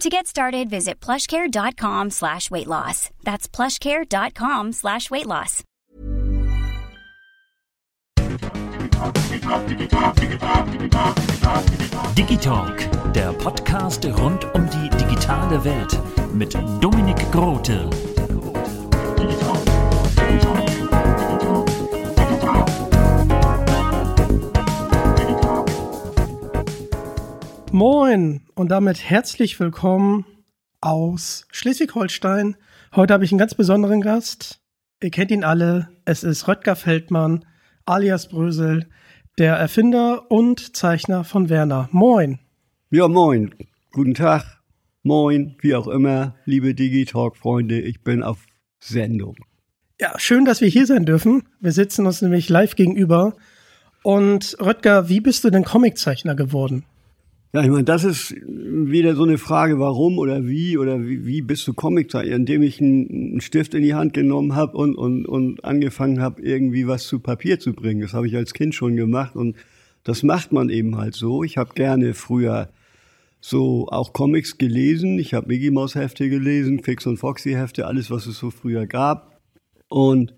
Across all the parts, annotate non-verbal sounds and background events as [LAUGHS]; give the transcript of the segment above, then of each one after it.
To get started, visit plushcare.com slash weight loss. That's plushcare.com slash weight loss. Digitalk, der Podcast rund um die digitale Welt mit Dominik Grote. Moin und damit herzlich willkommen aus Schleswig-Holstein. Heute habe ich einen ganz besonderen Gast. Ihr kennt ihn alle. Es ist Röttger Feldmann, alias Brösel, der Erfinder und Zeichner von Werner. Moin. Ja, moin. Guten Tag. Moin, wie auch immer, liebe Digitalk-Freunde. Ich bin auf Sendung. Ja, schön, dass wir hier sein dürfen. Wir sitzen uns nämlich live gegenüber. Und Röttger, wie bist du denn Comiczeichner geworden? Ja, ich meine, das ist wieder so eine Frage, warum oder wie oder wie, wie bist du Comiczeichner, indem ich einen Stift in die Hand genommen habe und, und, und angefangen habe, irgendwie was zu Papier zu bringen. Das habe ich als Kind schon gemacht und das macht man eben halt so. Ich habe gerne früher so auch Comics gelesen. Ich habe Mickey Mouse Hefte gelesen, Fix und Foxy Hefte, alles, was es so früher gab. Und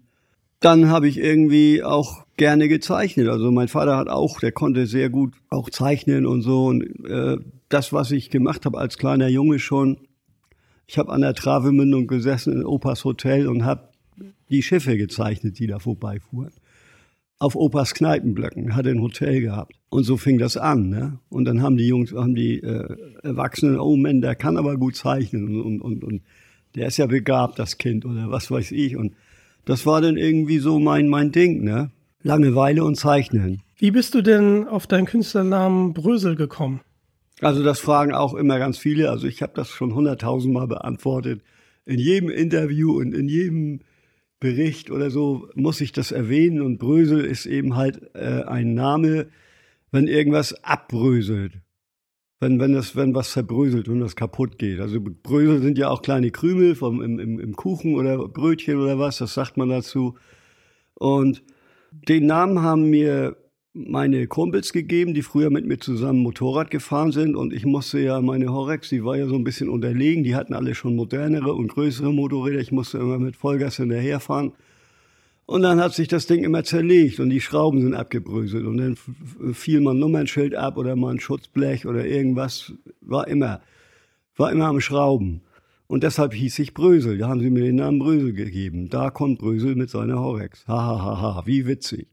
dann habe ich irgendwie auch gerne gezeichnet. Also mein Vater hat auch, der konnte sehr gut auch zeichnen und so. Und äh, das, was ich gemacht habe als kleiner Junge schon, ich habe an der Travemündung gesessen in Opas Hotel und habe die Schiffe gezeichnet, die da vorbeifuhren. Auf Opas Kneipenblöcken, hatte ein Hotel gehabt. Und so fing das an. Ne? Und dann haben die Jungs, haben die äh, Erwachsenen, oh Mann, der kann aber gut zeichnen und, und, und, und der ist ja begabt, das Kind oder was weiß ich. Und das war dann irgendwie so mein, mein Ding, ne? Langeweile und Zeichnen. Wie bist du denn auf deinen Künstlernamen Brösel gekommen? Also das fragen auch immer ganz viele. Also ich habe das schon hunderttausendmal beantwortet. In jedem Interview und in jedem Bericht oder so muss ich das erwähnen. Und Brösel ist eben halt äh, ein Name, wenn irgendwas abbröselt wenn, wenn, das, wenn was zerbröselt und das kaputt geht. Also Brösel sind ja auch kleine Krümel vom, im, im, im Kuchen oder Brötchen oder was, das sagt man dazu. Und den Namen haben mir meine Kumpels gegeben, die früher mit mir zusammen Motorrad gefahren sind. Und ich musste ja, meine Horex, die war ja so ein bisschen unterlegen. Die hatten alle schon modernere und größere Motorräder. Ich musste immer mit Vollgas hinterherfahren. Und dann hat sich das Ding immer zerlegt und die Schrauben sind abgebröselt und dann fiel mal ein Nummernschild ab oder mal ein Schutzblech oder irgendwas. War immer, war immer am Schrauben. Und deshalb hieß ich Brösel. Da haben sie mir den Namen Brösel gegeben. Da kommt Brösel mit seiner Horex. Ha, ha, ha, ha. Wie witzig.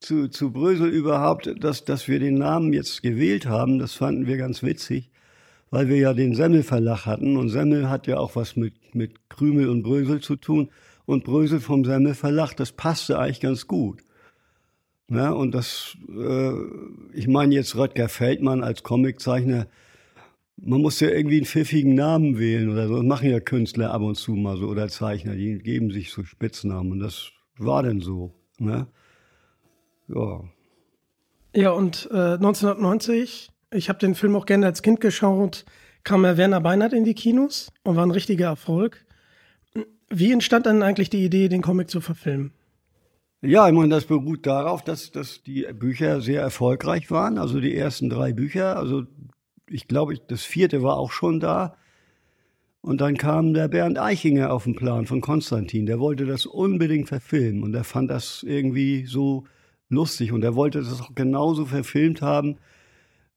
Zu, zu Brösel überhaupt, dass, dass wir den Namen jetzt gewählt haben, das fanden wir ganz witzig, weil wir ja den Semmelverlag hatten und Semmel hat ja auch was mit, mit Krümel und Brösel zu tun und Brösel vom Semmel Verlag. Das passte eigentlich ganz gut. Ja, und das, äh, ich meine jetzt Röttger Feldmann als Comiczeichner, man muss ja irgendwie einen pfiffigen Namen wählen oder so. Das machen ja Künstler ab und zu mal so oder Zeichner, die geben sich so Spitznamen und das war denn so. Ne? Ja. Ja, und äh, 1990, ich habe den Film auch gerne als Kind geschaut, kam ja Werner Beinert in die Kinos und war ein richtiger Erfolg. Wie entstand dann eigentlich die Idee, den Comic zu verfilmen? Ja, ich meine, das beruht darauf, dass, dass die Bücher sehr erfolgreich waren. Also die ersten drei Bücher, also ich glaube, das vierte war auch schon da. Und dann kam der Bernd Eichinger auf den Plan von Konstantin. Der wollte das unbedingt verfilmen und er fand das irgendwie so lustig und er wollte das auch genauso verfilmt haben,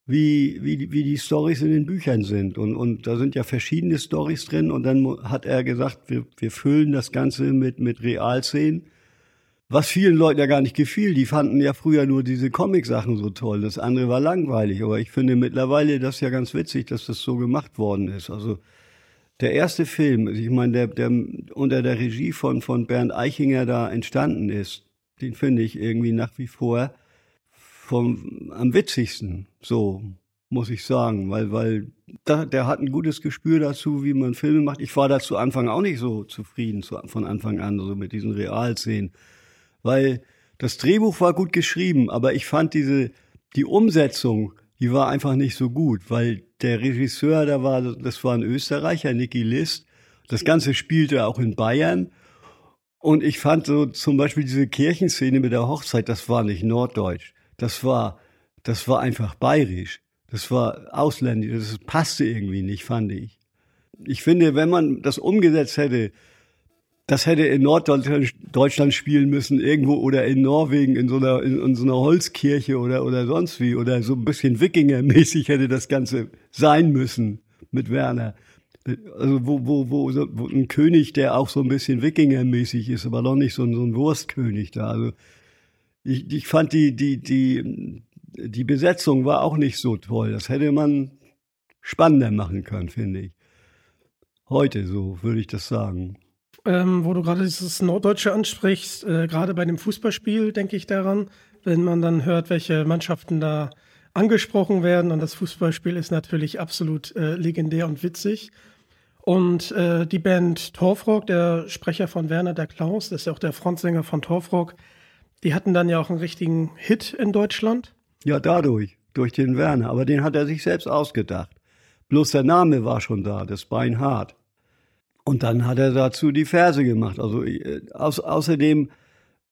wie, wie, wie die Stories in den Büchern sind. Und, und da sind ja verschiedene Stories drin. Und dann hat er gesagt, wir, wir füllen das Ganze mit, mit Realszenen. was vielen Leuten ja gar nicht gefiel. Die fanden ja früher nur diese Comic-Sachen so toll. Das andere war langweilig. Aber ich finde mittlerweile das ja ganz witzig, dass das so gemacht worden ist. Also der erste Film, ich meine, der, der unter der Regie von, von Bernd Eichinger da entstanden ist, den finde ich irgendwie nach wie vor vom, am witzigsten. So muss ich sagen, weil, weil da, der hat ein gutes Gespür dazu, wie man Filme macht. Ich war da zu Anfang auch nicht so zufrieden, zu, von Anfang an, so mit diesen Realszenen weil das Drehbuch war gut geschrieben, aber ich fand diese, die Umsetzung, die war einfach nicht so gut, weil der Regisseur, da war, das war ein Österreicher, Nicky List. Das Ganze spielte auch in Bayern. Und ich fand so zum Beispiel diese Kirchenszene mit der Hochzeit, das war nicht norddeutsch. Das war, das war einfach bayerisch. Das war ausländisch. Das passte irgendwie nicht, fand ich. Ich finde, wenn man das umgesetzt hätte, das hätte in Norddeutschland spielen müssen, irgendwo oder in Norwegen, in so einer, in, in so einer Holzkirche oder, oder sonst wie, oder so ein bisschen Wikinger-mäßig hätte das Ganze sein müssen mit Werner. Also wo, wo, wo, wo ein König, der auch so ein bisschen Wikinger-mäßig ist, aber noch nicht so so ein Wurstkönig da. Also ich, ich fand die, die, die, die Besetzung war auch nicht so toll. Das hätte man spannender machen können, finde ich. Heute so, würde ich das sagen ähm, wo du gerade dieses Norddeutsche ansprichst, äh, gerade bei dem Fußballspiel denke ich daran, wenn man dann hört, welche Mannschaften da angesprochen werden. Und das Fußballspiel ist natürlich absolut äh, legendär und witzig. Und äh, die Band Torfrock, der Sprecher von Werner der Klaus, das ist ja auch der Frontsänger von Torfrock, die hatten dann ja auch einen richtigen Hit in Deutschland. Ja, dadurch, durch den Werner. Aber den hat er sich selbst ausgedacht. Bloß der Name war schon da, das Beinhard. Und dann hat er dazu die Verse gemacht. Also äh, au außerdem,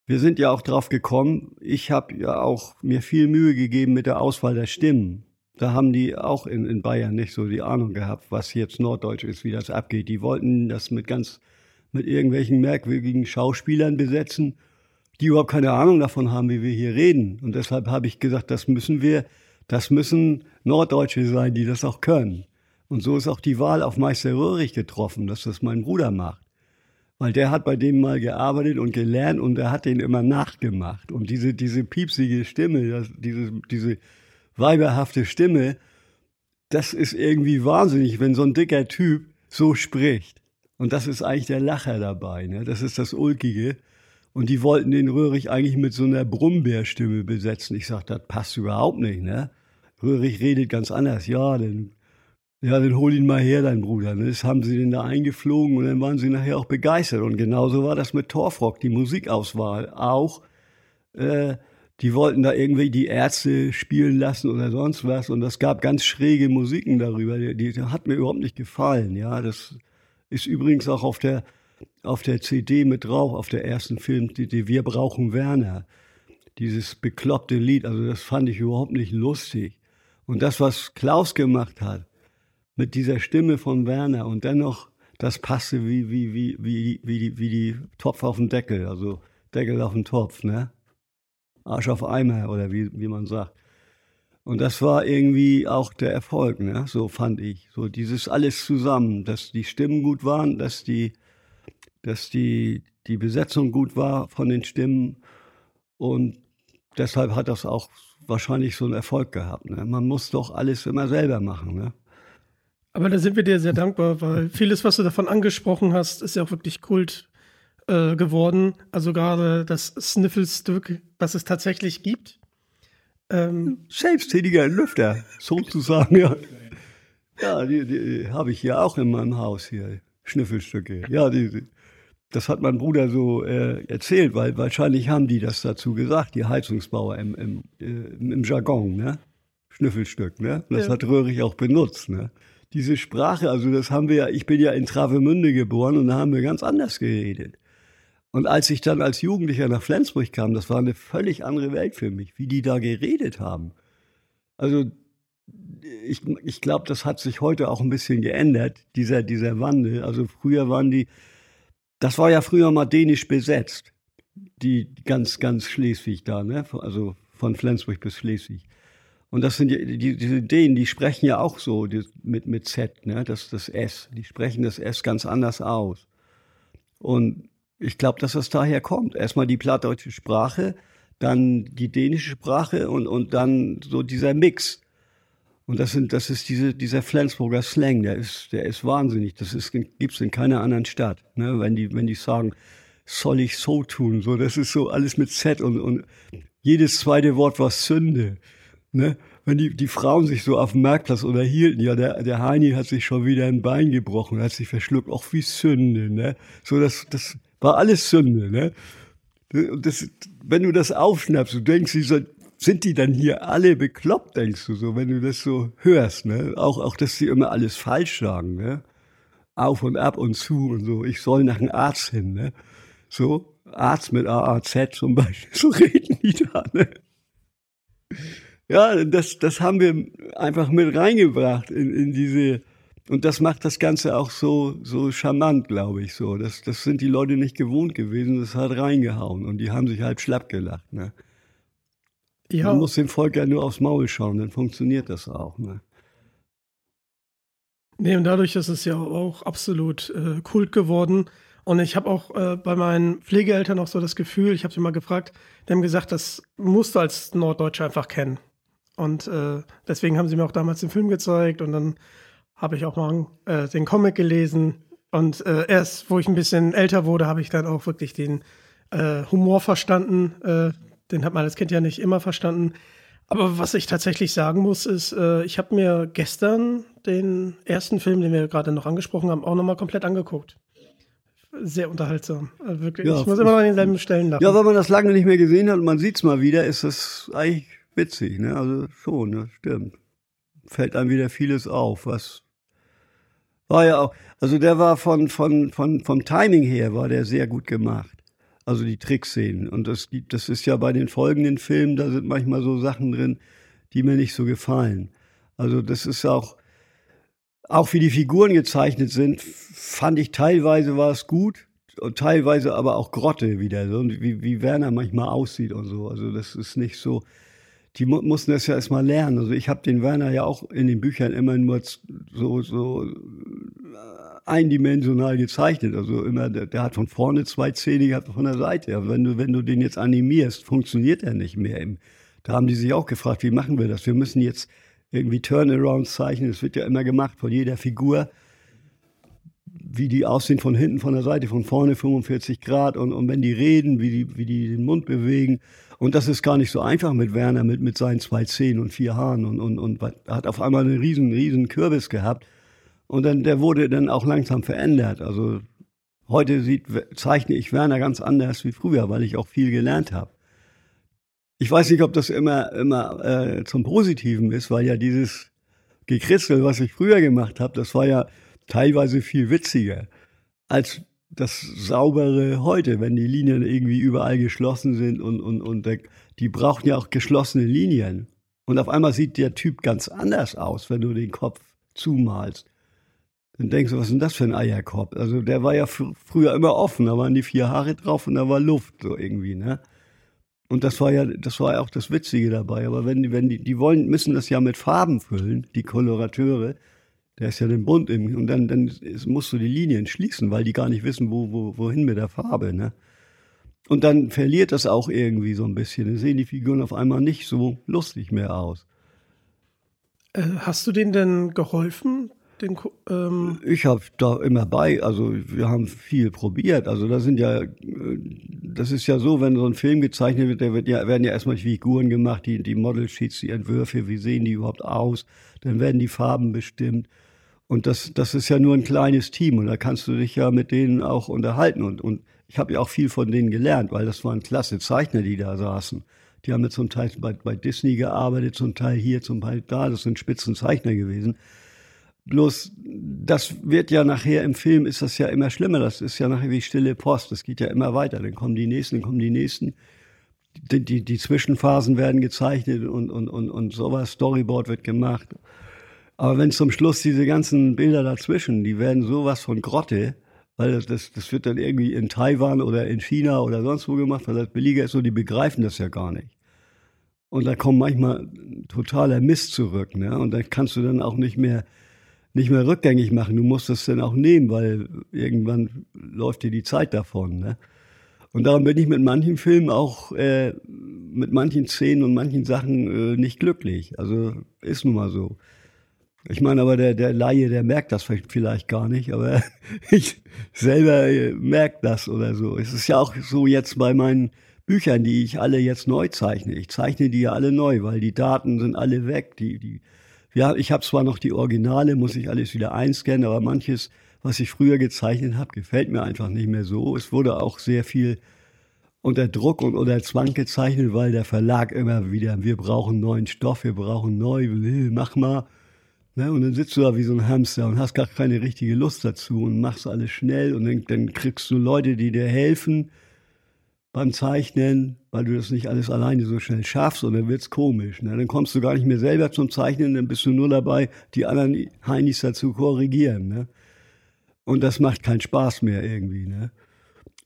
wir sind ja auch drauf gekommen, ich habe ja auch mir viel Mühe gegeben mit der Auswahl der Stimmen. Da haben die auch in, in Bayern nicht so die Ahnung gehabt, was jetzt Norddeutsch ist, wie das abgeht. Die wollten das mit ganz, mit irgendwelchen merkwürdigen Schauspielern besetzen, die überhaupt keine Ahnung davon haben, wie wir hier reden. Und deshalb habe ich gesagt, das müssen wir, das müssen Norddeutsche sein, die das auch können. Und so ist auch die Wahl auf Meister Röhrig getroffen, dass das mein Bruder macht. Weil der hat bei dem mal gearbeitet und gelernt und der hat den immer nachgemacht. Und diese, diese piepsige Stimme, das, diese, diese weiberhafte Stimme, das ist irgendwie wahnsinnig, wenn so ein dicker Typ so spricht. Und das ist eigentlich der Lacher dabei, ne? Das ist das Ulkige. Und die wollten den Röhrig eigentlich mit so einer Brummbärstimme besetzen. Ich sag, das passt überhaupt nicht, ne? Röhrig redet ganz anders. Ja, dann ja, dann hol ihn mal her, dein Bruder. Ne? Das haben sie den da eingeflogen und dann waren sie nachher auch begeistert. Und genauso war das mit Torfrock, die Musikauswahl auch. Äh, die wollten da irgendwie die Ärzte spielen lassen oder sonst was. Und das gab ganz schräge Musiken darüber. Die, die hat mir überhaupt nicht gefallen. Ja, das ist übrigens auch auf der, auf der CD mit drauf, auf der ersten Film, die, die Wir brauchen Werner. Dieses bekloppte Lied, also das fand ich überhaupt nicht lustig. Und das, was Klaus gemacht hat, mit dieser Stimme von Werner und dennoch, das passte wie, wie, wie, wie, wie, die, wie die Topf auf den Deckel, also Deckel auf den Topf, ne? Arsch auf Eimer oder wie, wie man sagt. Und das war irgendwie auch der Erfolg, ne? so fand ich. So dieses alles zusammen, dass die Stimmen gut waren, dass die, dass die, die Besetzung gut war von den Stimmen. Und deshalb hat das auch wahrscheinlich so einen Erfolg gehabt. Ne? Man muss doch alles immer selber machen. Ne? Aber da sind wir dir sehr dankbar, weil vieles, was du davon angesprochen hast, ist ja auch wirklich Kult äh, geworden. Also gerade das Sniffelstück, was es tatsächlich gibt. Ähm, Selbsttätiger Lüfter, sozusagen, ja. Ja, die, die habe ich ja auch in meinem Haus hier. Schnüffelstücke. Ja, die, die, das hat mein Bruder so äh, erzählt, weil wahrscheinlich haben die das dazu gesagt, die Heizungsbauer im, im, äh, im Jargon, ne? Schnüffelstück, ne? Und das ja. hat Röhrig auch benutzt, ne? diese Sprache, also das haben wir ja, ich bin ja in Travemünde geboren und da haben wir ganz anders geredet. Und als ich dann als Jugendlicher nach Flensburg kam, das war eine völlig andere Welt für mich, wie die da geredet haben. Also ich, ich glaube, das hat sich heute auch ein bisschen geändert, dieser, dieser Wandel. Also früher waren die, das war ja früher mal dänisch besetzt, die ganz, ganz Schleswig da, ne? also von Flensburg bis Schleswig. Und das sind die, die, diese Ideen, die sprechen ja auch so die, mit, mit Z, ne? das, das S. Die sprechen das S ganz anders aus. Und ich glaube, dass das daher kommt. Erstmal die plattdeutsche Sprache, dann die dänische Sprache und, und dann so dieser Mix. Und das sind, das ist diese, dieser Flensburger Slang, der ist, der ist wahnsinnig. Das ist, gibt's in keiner anderen Stadt. Ne? Wenn die, wenn die sagen, soll ich so tun, so, das ist so alles mit Z und, und jedes zweite Wort war Sünde. Ne? Wenn die, die Frauen sich so auf dem Marktplatz unterhielten, ja, der, der Heini hat sich schon wieder ein Bein gebrochen, hat sich verschluckt, auch wie Sünde, ne? So, das, das war alles Sünde, ne? Das, wenn du das aufschnappst, du denkst, die sind, die dann hier alle bekloppt, denkst du so, wenn du das so hörst, ne? Auch, auch, dass sie immer alles falsch sagen, ne? Auf und ab und zu und so. Ich soll nach einem Arzt hin, ne? So, Arzt mit AAZ zum Beispiel, [LAUGHS] so reden die da, ne? Ja, das, das haben wir einfach mit reingebracht in, in diese, und das macht das Ganze auch so, so charmant, glaube ich, so. Das, das sind die Leute nicht gewohnt gewesen, das hat reingehauen und die haben sich halb schlapp gelacht, ne? Ja. Man muss dem Volk ja nur aufs Maul schauen, dann funktioniert das auch, ne? Nee, und dadurch ist es ja auch absolut äh, Kult geworden. Und ich habe auch äh, bei meinen Pflegeeltern auch so das Gefühl, ich habe sie mal gefragt, die haben gesagt, das musst du als Norddeutscher einfach kennen. Und äh, deswegen haben sie mir auch damals den Film gezeigt und dann habe ich auch mal äh, den Comic gelesen. Und äh, erst, wo ich ein bisschen älter wurde, habe ich dann auch wirklich den äh, Humor verstanden. Den hat man als Kind ja nicht immer verstanden. Aber was ich tatsächlich sagen muss, ist, äh, ich habe mir gestern den ersten Film, den wir gerade noch angesprochen haben, auch nochmal komplett angeguckt. Sehr unterhaltsam. Also wirklich. Ja, ich muss immer noch an denselben Stellen lachen. Ja, wenn man das lange nicht mehr gesehen hat und man sieht es mal wieder, ist das eigentlich witzig, ne? Also schon, ne? stimmt. Fällt einem wieder vieles auf, was war ja auch, also der war von, von, von, vom Timing her war der sehr gut gemacht. Also die Trickszenen. Und das gibt, das ist ja bei den folgenden Filmen, da sind manchmal so Sachen drin, die mir nicht so gefallen. Also das ist auch, auch wie die Figuren gezeichnet sind, fand ich teilweise war es gut und teilweise aber auch Grotte wieder, so wie, wie Werner manchmal aussieht und so. Also das ist nicht so, die mu mussten das ja erstmal lernen. Also ich habe den Werner ja auch in den Büchern immer nur so, so äh, eindimensional gezeichnet. Also immer, der, der hat von vorne zwei Zähne gehabt, von der Seite. Aber wenn du, wenn du den jetzt animierst, funktioniert er nicht mehr. Da haben die sich auch gefragt, wie machen wir das? Wir müssen jetzt irgendwie Turnarounds zeichnen. Das wird ja immer gemacht von jeder Figur wie die aussehen von hinten, von der Seite, von vorne 45 Grad und, und wenn die reden, wie die, wie die den Mund bewegen. Und das ist gar nicht so einfach mit Werner, mit, mit seinen zwei Zehen und vier Haaren und, und, und hat auf einmal einen riesen, riesen Kürbis gehabt. Und dann, der wurde dann auch langsam verändert. Also heute sieht, zeichne ich Werner ganz anders wie früher, weil ich auch viel gelernt habe. Ich weiß nicht, ob das immer, immer äh, zum Positiven ist, weil ja dieses Gekritzel, was ich früher gemacht habe, das war ja teilweise viel witziger als das saubere heute, wenn die Linien irgendwie überall geschlossen sind und, und, und der, die brauchen ja auch geschlossene Linien. Und auf einmal sieht der Typ ganz anders aus, wenn du den Kopf zumalst. Dann denkst du, was ist denn das für ein Eierkopf? Also der war ja fr früher immer offen, da waren die vier Haare drauf und da war Luft so irgendwie, ne? Und das war ja, das war ja auch das Witzige dabei. Aber wenn die, wenn die, die wollen, müssen das ja mit Farben füllen, die Kolorateure. Der ist ja den Bund im, und dann, dann musst du die Linien schließen, weil die gar nicht wissen, wo, wo, wohin mit der Farbe, ne? Und dann verliert das auch irgendwie so ein bisschen. Dann sehen die Figuren auf einmal nicht so lustig mehr aus. Äh, hast du denen denn geholfen? Den, ähm ich habe da immer bei, also wir haben viel probiert. Also da sind ja, äh, das ist ja so, wenn so ein Film gezeichnet wird, da wird ja, werden ja erstmal die Figuren gemacht, die, die Model Sheets, die Entwürfe, wie sehen die überhaupt aus, dann werden die Farben bestimmt. Und das, das ist ja nur ein kleines Team und da kannst du dich ja mit denen auch unterhalten. Und, und ich habe ja auch viel von denen gelernt, weil das waren klasse Zeichner, die da saßen. Die haben ja zum Teil bei, bei Disney gearbeitet, zum Teil hier, zum Teil da. Das sind Spitzenzeichner gewesen. Bloß, das wird ja nachher im Film, ist das ja immer schlimmer. Das ist ja nachher wie stille Post. Das geht ja immer weiter. Dann kommen die nächsten, dann kommen die nächsten. Die, die, die Zwischenphasen werden gezeichnet und, und, und, und sowas. Storyboard wird gemacht. Aber wenn zum Schluss diese ganzen Bilder dazwischen, die werden sowas von Grotte, weil das, das wird dann irgendwie in Taiwan oder in China oder sonst wo gemacht, weil das billiger ist und die begreifen das ja gar nicht. Und da kommt manchmal totaler Mist zurück, ne? Und da kannst du dann auch nicht mehr nicht mehr rückgängig machen. Du musst es dann auch nehmen, weil irgendwann läuft dir die Zeit davon. Ne? Und darum bin ich mit manchen Filmen auch, äh, mit manchen Szenen und manchen Sachen äh, nicht glücklich. Also ist nun mal so. Ich meine, aber der, der Laie, der merkt das vielleicht gar nicht, aber [LAUGHS] ich selber äh, merke das oder so. Es ist ja auch so jetzt bei meinen Büchern, die ich alle jetzt neu zeichne. Ich zeichne die ja alle neu, weil die Daten sind alle weg. Die, die, ja, ich habe zwar noch die Originale, muss ich alles wieder einscannen, aber manches was ich früher gezeichnet habe, gefällt mir einfach nicht mehr so. Es wurde auch sehr viel unter Druck und unter Zwang gezeichnet, weil der Verlag immer wieder, wir brauchen neuen Stoff, wir brauchen neu, mach mal. Ne? Und dann sitzt du da wie so ein Hamster und hast gar keine richtige Lust dazu und machst alles schnell und dann, dann kriegst du Leute, die dir helfen beim Zeichnen, weil du das nicht alles alleine so schnell schaffst und dann wird's komisch. Ne? Dann kommst du gar nicht mehr selber zum Zeichnen, dann bist du nur dabei, die anderen Heinis dazu korrigieren. Ne? Und das macht keinen Spaß mehr irgendwie. Ne?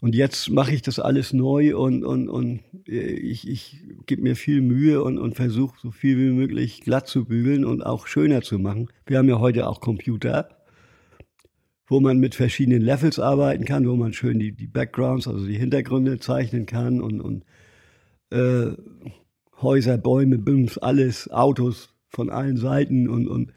Und jetzt mache ich das alles neu und, und, und ich, ich gebe mir viel Mühe und, und versuche so viel wie möglich glatt zu bügeln und auch schöner zu machen. Wir haben ja heute auch Computer, wo man mit verschiedenen Levels arbeiten kann, wo man schön die, die Backgrounds, also die Hintergründe zeichnen kann und, und äh, Häuser, Bäume, Bims, alles, Autos von allen Seiten und, und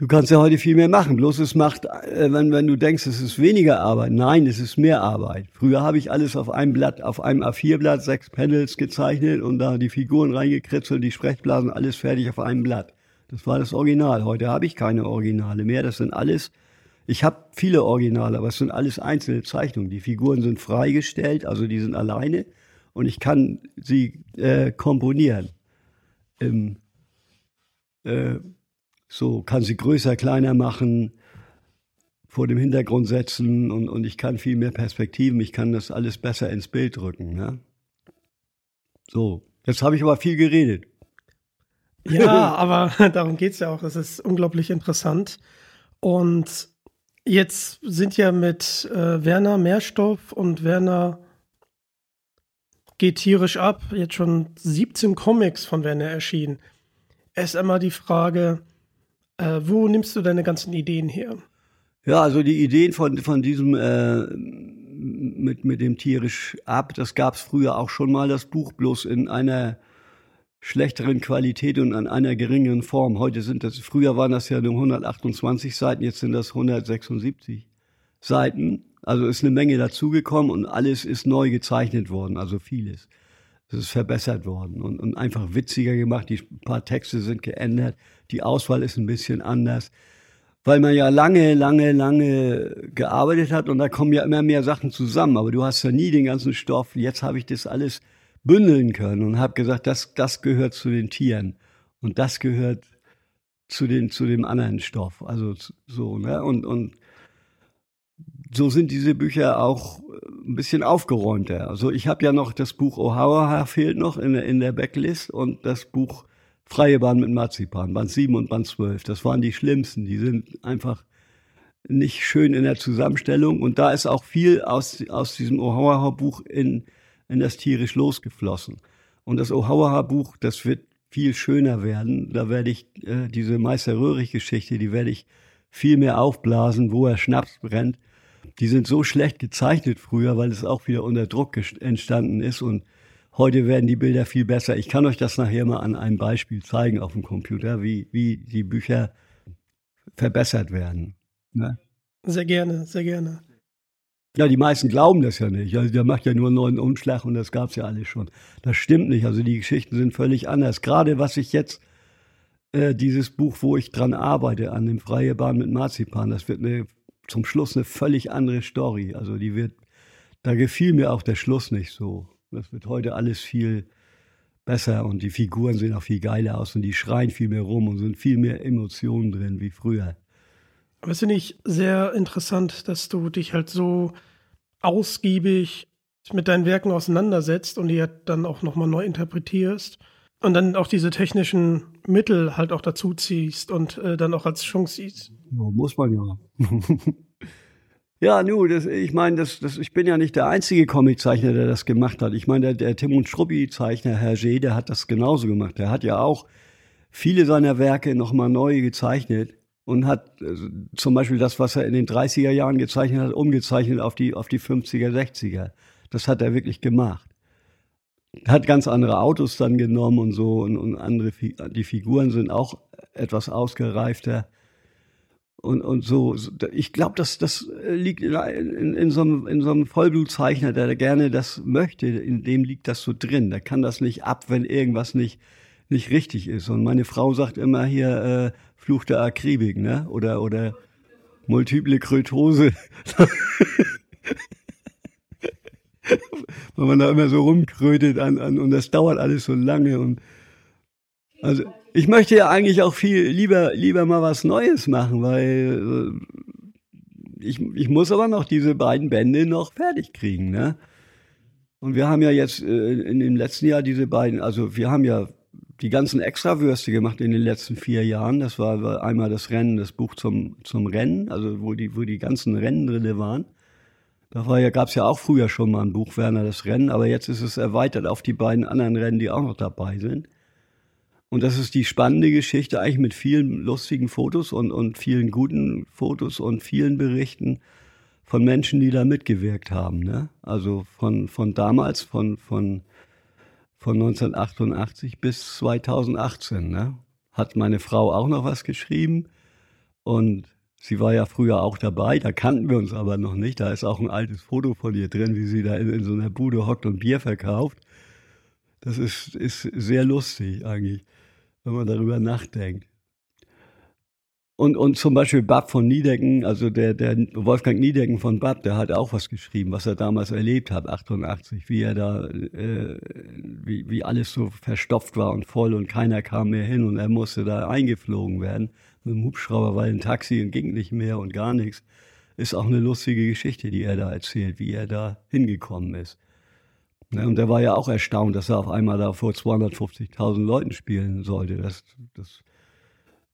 Du kannst ja heute viel mehr machen. Bloß es macht, äh, wenn, wenn du denkst, es ist weniger Arbeit. Nein, es ist mehr Arbeit. Früher habe ich alles auf einem Blatt, auf einem A4-Blatt, sechs Panels gezeichnet und da die Figuren reingekritzelt, die Sprechblasen, alles fertig auf einem Blatt. Das war das Original. Heute habe ich keine Originale mehr. Das sind alles, ich habe viele Originale, aber es sind alles einzelne Zeichnungen. Die Figuren sind freigestellt, also die sind alleine und ich kann sie äh, komponieren. Im, äh, so kann sie größer, kleiner machen, vor dem Hintergrund setzen und, und ich kann viel mehr Perspektiven, ich kann das alles besser ins Bild drücken. Ja? So, jetzt habe ich aber viel geredet. Ja, [LAUGHS] aber [LAUGHS] darum geht es ja auch. Es ist unglaublich interessant. Und jetzt sind ja mit äh, Werner Mehrstoff und Werner geht tierisch ab, jetzt schon 17 Comics von Werner erschienen. Es ist immer die Frage, äh, wo nimmst du deine ganzen Ideen her? Ja, also die Ideen von, von diesem äh, mit, mit dem tierisch ab, das gab es früher auch schon mal, das Buch, bloß in einer schlechteren Qualität und an einer geringeren Form. Heute sind das, früher waren das ja nur 128 Seiten, jetzt sind das 176 Seiten. Also ist eine Menge dazugekommen und alles ist neu gezeichnet worden, also vieles. Es ist verbessert worden und, und einfach witziger gemacht. Die paar Texte sind geändert. Die Auswahl ist ein bisschen anders. Weil man ja lange, lange, lange gearbeitet hat und da kommen ja immer mehr Sachen zusammen. Aber du hast ja nie den ganzen Stoff. Jetzt habe ich das alles bündeln können und habe gesagt, das, das gehört zu den Tieren und das gehört zu, den, zu dem anderen Stoff. Also so, ne? Und, und so sind diese Bücher auch ein bisschen aufgeräumter. Also ich habe ja noch das Buch Ohawa fehlt noch in der, in der Backlist und das Buch Freie Bahn mit Marzipan, Band 7 und Band 12. Das waren die schlimmsten. Die sind einfach nicht schön in der Zusammenstellung. Und da ist auch viel aus, aus diesem Ohawa-Buch in, in das tierisch losgeflossen. Und das Ohawa-Buch, das wird viel schöner werden. Da werde ich äh, diese Meister Röhrig-Geschichte, die werde ich viel mehr aufblasen, wo er Schnaps brennt die sind so schlecht gezeichnet früher, weil es auch wieder unter Druck entstanden ist und heute werden die Bilder viel besser. Ich kann euch das nachher mal an einem Beispiel zeigen auf dem Computer, wie, wie die Bücher verbessert werden. Ne? Sehr gerne, sehr gerne. Ja, die meisten glauben das ja nicht. Also der macht ja nur einen neuen Umschlag und das gab es ja alles schon. Das stimmt nicht. Also die Geschichten sind völlig anders. Gerade was ich jetzt, äh, dieses Buch, wo ich dran arbeite, an dem Freie Bahn mit Marzipan, das wird eine zum Schluss eine völlig andere Story. Also die wird, da gefiel mir auch der Schluss nicht so. Das wird heute alles viel besser und die Figuren sehen auch viel geiler aus und die schreien viel mehr rum und sind viel mehr Emotionen drin wie früher. Aber es finde ich sehr interessant, dass du dich halt so ausgiebig mit deinen Werken auseinandersetzt und die dann auch nochmal neu interpretierst und dann auch diese technischen Mittel halt auch dazu ziehst und äh, dann auch als Chance siehst. Ja, muss man ja. [LAUGHS] ja, nu, das, ich meine, das, das, ich bin ja nicht der einzige Comiczeichner, der das gemacht hat. Ich meine, der, der Tim und Struppi-Zeichner, Herr G., der hat das genauso gemacht. Der hat ja auch viele seiner Werke nochmal neu gezeichnet und hat äh, zum Beispiel das, was er in den 30er Jahren gezeichnet hat, umgezeichnet auf die, auf die 50er, 60er. Das hat er wirklich gemacht. Hat ganz andere Autos dann genommen und so und, und andere, die Figuren sind auch etwas ausgereifter. Und, und so, ich glaube, das, das liegt in, in, in, so einem, in so einem Vollblutzeichner, der gerne das möchte, in dem liegt das so drin. Der kann das nicht ab, wenn irgendwas nicht, nicht richtig ist. Und meine Frau sagt immer hier, äh, Fluch der Akribik, ne? Oder, oder multiple Krötose. [LAUGHS] Weil man da immer so rumkrötet an, an, und das dauert alles so lange und also ich möchte ja eigentlich auch viel lieber, lieber mal was Neues machen, weil äh, ich, ich muss aber noch diese beiden Bände noch fertig kriegen, ne? Und wir haben ja jetzt äh, in dem letzten Jahr diese beiden, also wir haben ja die ganzen Extrawürste gemacht in den letzten vier Jahren. Das war einmal das Rennen, das Buch zum, zum Rennen, also wo die, wo die ganzen Rennen drinne waren. Da war ja, gab's ja auch früher schon mal ein Buch Werner das Rennen, aber jetzt ist es erweitert auf die beiden anderen Rennen, die auch noch dabei sind. Und das ist die spannende Geschichte, eigentlich mit vielen lustigen Fotos und, und vielen guten Fotos und vielen Berichten von Menschen, die da mitgewirkt haben. Ne? Also von, von damals, von, von, von 1988 bis 2018. Ne? Hat meine Frau auch noch was geschrieben. Und sie war ja früher auch dabei, da kannten wir uns aber noch nicht. Da ist auch ein altes Foto von ihr drin, wie sie da in, in so einer Bude hockt und Bier verkauft. Das ist, ist sehr lustig eigentlich wenn man darüber nachdenkt. Und, und zum Beispiel Bab von Niedecken, also der, der Wolfgang Niedecken von Bab, der hat auch was geschrieben, was er damals erlebt hat, 88, wie er da, äh, wie, wie alles so verstopft war und voll und keiner kam mehr hin und er musste da eingeflogen werden mit dem Hubschrauber, weil ein Taxi ging nicht mehr und gar nichts. Ist auch eine lustige Geschichte, die er da erzählt, wie er da hingekommen ist. Ne, und der war ja auch erstaunt, dass er auf einmal da vor 250.000 Leuten spielen sollte. Das, das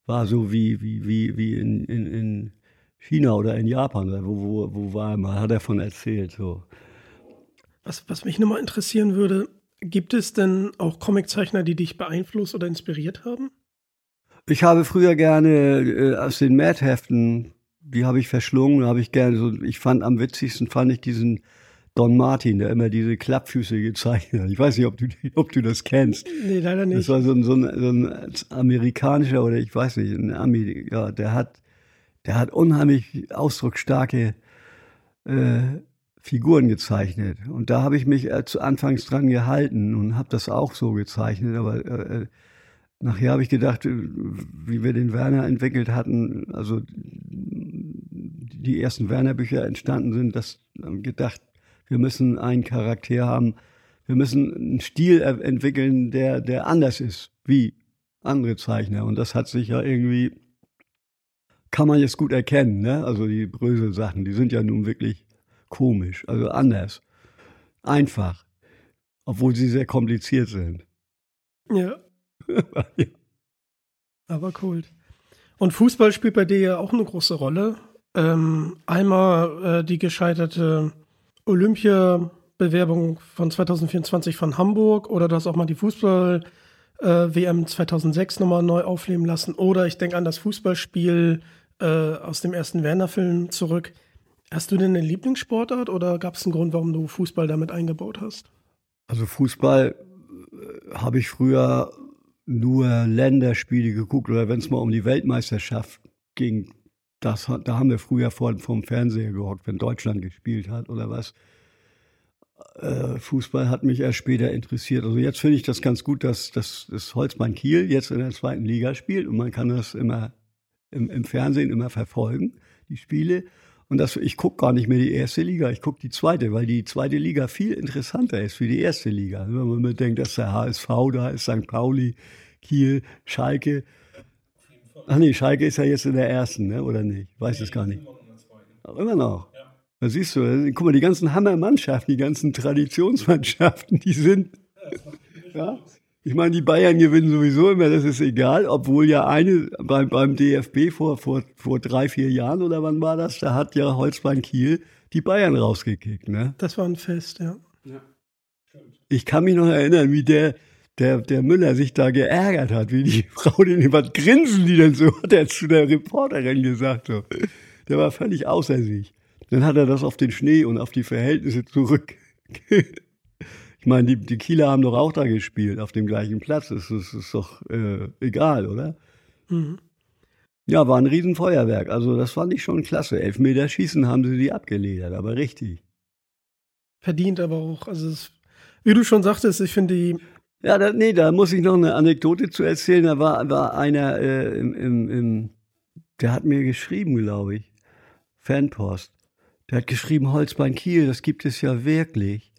war so wie, wie, wie, wie in, in, in China oder in Japan. Wo, wo, wo war er mal? Hat er von erzählt. So. Was, was mich nochmal interessieren würde, gibt es denn auch Comiczeichner, die dich beeinflusst oder inspiriert haben? Ich habe früher gerne äh, aus den Mad-Heften, die habe ich verschlungen, habe ich gerne so, ich fand am witzigsten fand ich diesen Don Martin, der immer diese Klappfüße gezeichnet hat. Ich weiß nicht, ob du, ob du das kennst. Nee, leider nicht. Das war so ein, so ein, so ein amerikanischer oder ich weiß nicht, ein Ami, ja, der hat, der hat unheimlich ausdrucksstarke äh, Figuren gezeichnet. Und da habe ich mich äh, zu Anfangs dran gehalten und habe das auch so gezeichnet. Aber äh, äh nachher habe ich gedacht, äh, wie wir den Werner entwickelt hatten, also die ersten Werner-Bücher entstanden sind, das gedacht, wir müssen einen Charakter haben. Wir müssen einen Stil entwickeln, der, der anders ist wie andere Zeichner. Und das hat sich ja irgendwie, kann man jetzt gut erkennen, ne? Also die Brösel-Sachen, die sind ja nun wirklich komisch, also anders. Einfach. Obwohl sie sehr kompliziert sind. Ja. [LAUGHS] ja. Aber cool. Und Fußball spielt bei dir ja auch eine große Rolle. Ähm, einmal äh, die gescheiterte Olympia-Bewerbung von 2024 von Hamburg oder du hast auch mal die Fußball-WM äh, 2006 nochmal neu aufleben lassen oder ich denke an das Fußballspiel äh, aus dem ersten Werner-Film zurück. Hast du denn eine Lieblingssportart oder gab es einen Grund, warum du Fußball damit eingebaut hast? Also Fußball äh, habe ich früher nur Länderspiele geguckt oder wenn es mal um die Weltmeisterschaft ging, das, da haben wir früher vor, vom Fernseher gehockt, wenn Deutschland gespielt hat oder was. Äh, Fußball hat mich erst später interessiert. Also jetzt finde ich das ganz gut, dass, dass das Holzmann Kiel jetzt in der zweiten Liga spielt und man kann das immer im, im Fernsehen immer verfolgen, die Spiele. Und das, ich gucke gar nicht mehr die erste Liga, ich gucke die zweite, weil die zweite Liga viel interessanter ist wie die erste Liga. Wenn man bedenkt, dass der HSV da ist, St. Pauli, Kiel, Schalke. Ach nee, Schalke ist ja jetzt in der ersten, ne? oder nicht? Ich weiß es gar nicht. Auch immer noch. Da siehst du, guck mal, die ganzen Hammermannschaften, die ganzen Traditionsmannschaften, die sind. Ja? Ich meine, die Bayern gewinnen sowieso immer, das ist egal, obwohl ja eine beim, beim DFB vor, vor, vor drei, vier Jahren oder wann war das, da hat ja Holzbein Kiel die Bayern rausgekickt. Ne? Das war ein Fest, ja. ja. Ich kann mich noch erinnern, wie der, der, der Müller sich da geärgert hat, wie die [LAUGHS] Frau den was grinsen die denn so, hat er zu der Reporterin gesagt. So. Der war völlig außer sich. Dann hat er das auf den Schnee und auf die Verhältnisse zurück. Ich meine, die, die Kieler haben doch auch da gespielt, auf dem gleichen Platz. Das ist, ist doch äh, egal, oder? Mhm. Ja, war ein Riesenfeuerwerk. Also das fand ich schon klasse. Elfmeterschießen haben sie die abgeledert, aber richtig. Verdient aber auch. Also es, wie du schon sagtest, ich finde die ja, da, nee, da muss ich noch eine Anekdote zu erzählen. Da war, war einer äh, im, im, im, der hat mir geschrieben, glaube ich, Fanpost. Der hat geschrieben, Holzbein Kiel, das gibt es ja wirklich.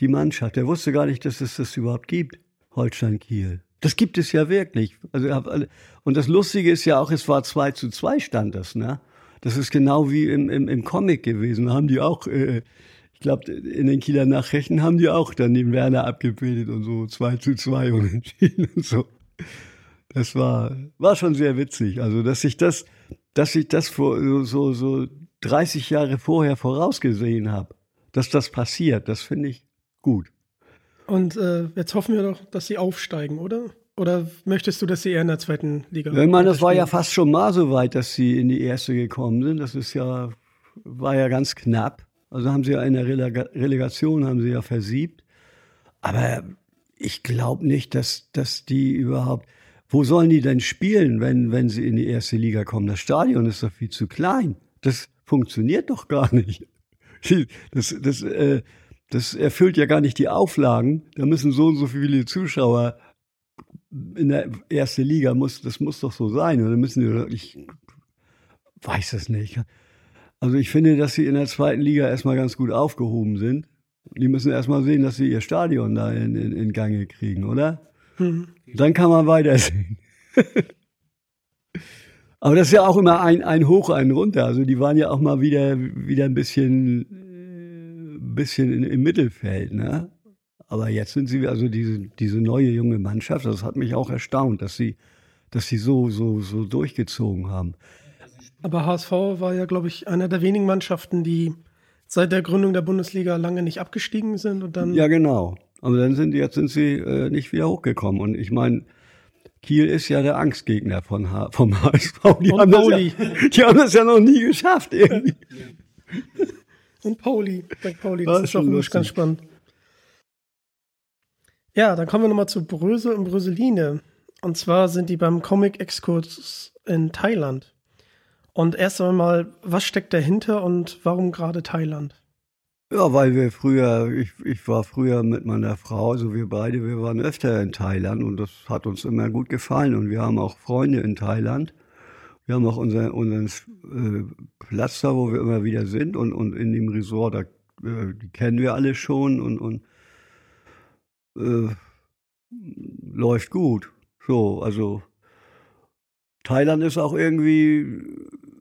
Die Mannschaft, der wusste gar nicht, dass es das überhaupt gibt, Holstein Kiel. Das gibt es ja wirklich. Also, und das Lustige ist ja auch, es war 2 zu 2 stand das, ne? Das ist genau wie im, im, im Comic gewesen. Da haben die auch äh, ich glaube, in den Kieler Nachrichten haben die auch dann den Werner abgebildet und so 2 zu 2 [LAUGHS] unentschieden und so. Das war, war schon sehr witzig. Also, dass ich das, dass ich das vor, so, so 30 Jahre vorher vorausgesehen habe, dass das passiert, das finde ich gut. Und äh, jetzt hoffen wir doch, dass sie aufsteigen, oder? Oder möchtest du, dass sie eher in der zweiten Liga? Ich meine, das war ja fast schon mal so weit, dass sie in die erste gekommen sind. Das ist ja, war ja ganz knapp. Also haben sie ja in der Relega Relegation haben sie ja versiebt. Aber ich glaube nicht, dass, dass die überhaupt. Wo sollen die denn spielen, wenn, wenn sie in die erste Liga kommen? Das Stadion ist doch viel zu klein. Das funktioniert doch gar nicht. [LAUGHS] Das, das, äh, das erfüllt ja gar nicht die Auflagen. Da müssen so und so viele Zuschauer in der ersten Liga muss, das muss doch so sein. Oder müssen die, ich weiß es nicht. Also ich finde, dass sie in der zweiten Liga erstmal ganz gut aufgehoben sind. Die müssen erstmal sehen, dass sie ihr Stadion da in, in, in Gange kriegen, oder? Mhm. Dann kann man weitersehen. [LAUGHS] Aber das ist ja auch immer ein, ein Hoch, ein Runter. Also die waren ja auch mal wieder, wieder ein bisschen, bisschen in, im Mittelfeld, ne? Aber jetzt sind sie, also diese, diese neue junge Mannschaft, das hat mich auch erstaunt, dass sie, dass sie so, so, so durchgezogen haben. Aber HSV war ja, glaube ich, einer der wenigen Mannschaften, die seit der Gründung der Bundesliga lange nicht abgestiegen sind und dann. Ja, genau. Aber dann sind jetzt sind sie äh, nicht wieder hochgekommen. Und ich meine, Kiel ist ja der Angstgegner von H vom HSV. Die haben, das ja, [LAUGHS] die haben das ja noch nie geschafft irgendwie. [LAUGHS] und Pauli, Black Pauli, das, das ist auch lustig. ganz spannend. Ja, dann kommen wir nochmal zu Brösel und Bröseline. Und zwar sind die beim Comic-Exkurs in Thailand. Und erst einmal, was steckt dahinter und warum gerade Thailand? Ja, weil wir früher, ich, ich war früher mit meiner Frau, also wir beide, wir waren öfter in Thailand und das hat uns immer gut gefallen und wir haben auch Freunde in Thailand. Wir haben auch unseren, unseren äh, Platz da, wo wir immer wieder sind und, und in dem Resort, da, äh, die kennen wir alle schon und, und äh, läuft gut. So, also Thailand ist auch irgendwie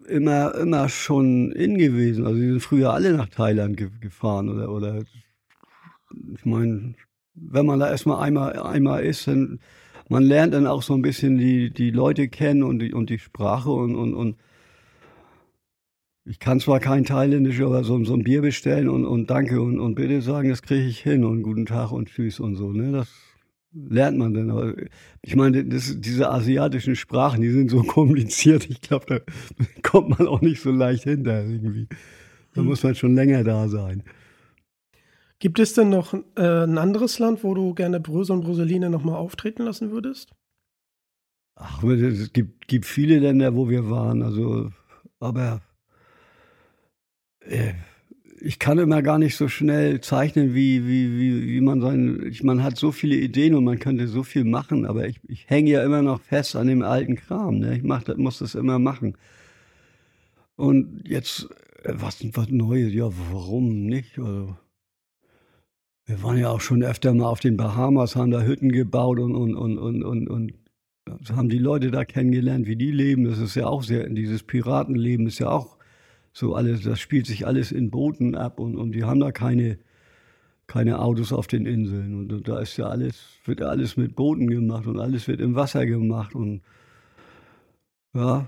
immer, immer schon in gewesen. Also die sind früher alle nach Thailand ge gefahren oder, oder ich meine, wenn man da erstmal einmal, einmal ist, dann man lernt dann auch so ein bisschen die, die Leute kennen und die, und die Sprache und, und, und ich kann zwar kein Thailändisch, aber so, so ein Bier bestellen und, und Danke und, und bitte sagen, das kriege ich hin und guten Tag und Tschüss und so. Ne? Das lernt man denn? Aber ich meine, das, diese asiatischen Sprachen, die sind so [LAUGHS] kompliziert. Ich glaube, da [LAUGHS] kommt man auch nicht so leicht hinter irgendwie. Da hm. muss man schon länger da sein. Gibt es denn noch äh, ein anderes Land, wo du gerne Brösel und Bröseline nochmal auftreten lassen würdest? Ach, es gibt, gibt viele Länder, wo wir waren. Also, aber ich kann immer gar nicht so schnell zeichnen, wie, wie, wie, wie man sein, man hat so viele Ideen und man könnte so viel machen, aber ich, ich hänge ja immer noch fest an dem alten Kram, ne? Ich mach, muss das immer machen. Und jetzt, äh, was, was Neues, ja, warum nicht? Also, wir waren ja auch schon öfter mal auf den Bahamas, haben da Hütten gebaut und, und, und, und, und, und haben die Leute da kennengelernt, wie die leben. Das ist ja auch sehr, dieses Piratenleben ist ja auch so alles, das spielt sich alles in Booten ab und, und die haben da keine, keine Autos auf den Inseln. Und, und da ist ja alles, wird ja alles mit Booten gemacht und alles wird im Wasser gemacht und ja,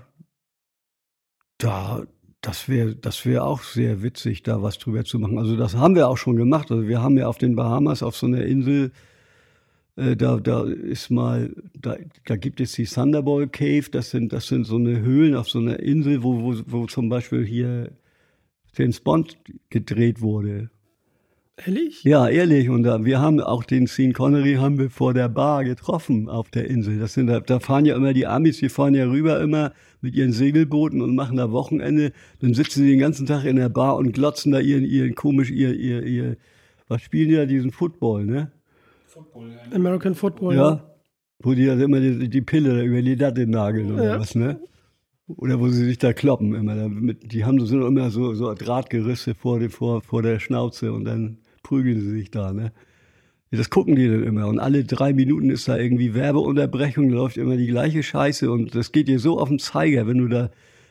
da, das wäre das wär auch sehr witzig, da was drüber zu machen. Also das haben wir auch schon gemacht. Also wir haben ja auf den Bahamas auf so einer Insel da, da ist mal, da, da gibt es die Thunderball Cave, das sind, das sind so eine Höhlen auf so einer Insel, wo, wo, wo zum Beispiel hier James Bond gedreht wurde. Ehrlich? Ja, ehrlich. Und da, wir haben auch den Sean Connery haben wir vor der Bar getroffen auf der Insel. Das sind, da, da fahren ja immer die Amis, die fahren ja rüber immer mit ihren Segelbooten und machen da Wochenende. Dann sitzen sie den ganzen Tag in der Bar und glotzen da ihren, ihren komisch, ihr, ihr, ihr, was spielen die da, diesen Football, ne? Football, ja. American Football. Ja. Wo die da immer die, die Pille da über die Latte nageln oder ja. was, ne? Oder wo sie sich da kloppen immer. Damit, die haben so immer so, so Drahtgerüste vor, vor, vor der Schnauze und dann prügeln sie sich da, ne? Das gucken die dann immer. Und alle drei Minuten ist da irgendwie Werbeunterbrechung, läuft immer die gleiche Scheiße. Und das geht dir so auf den Zeiger, wenn du da.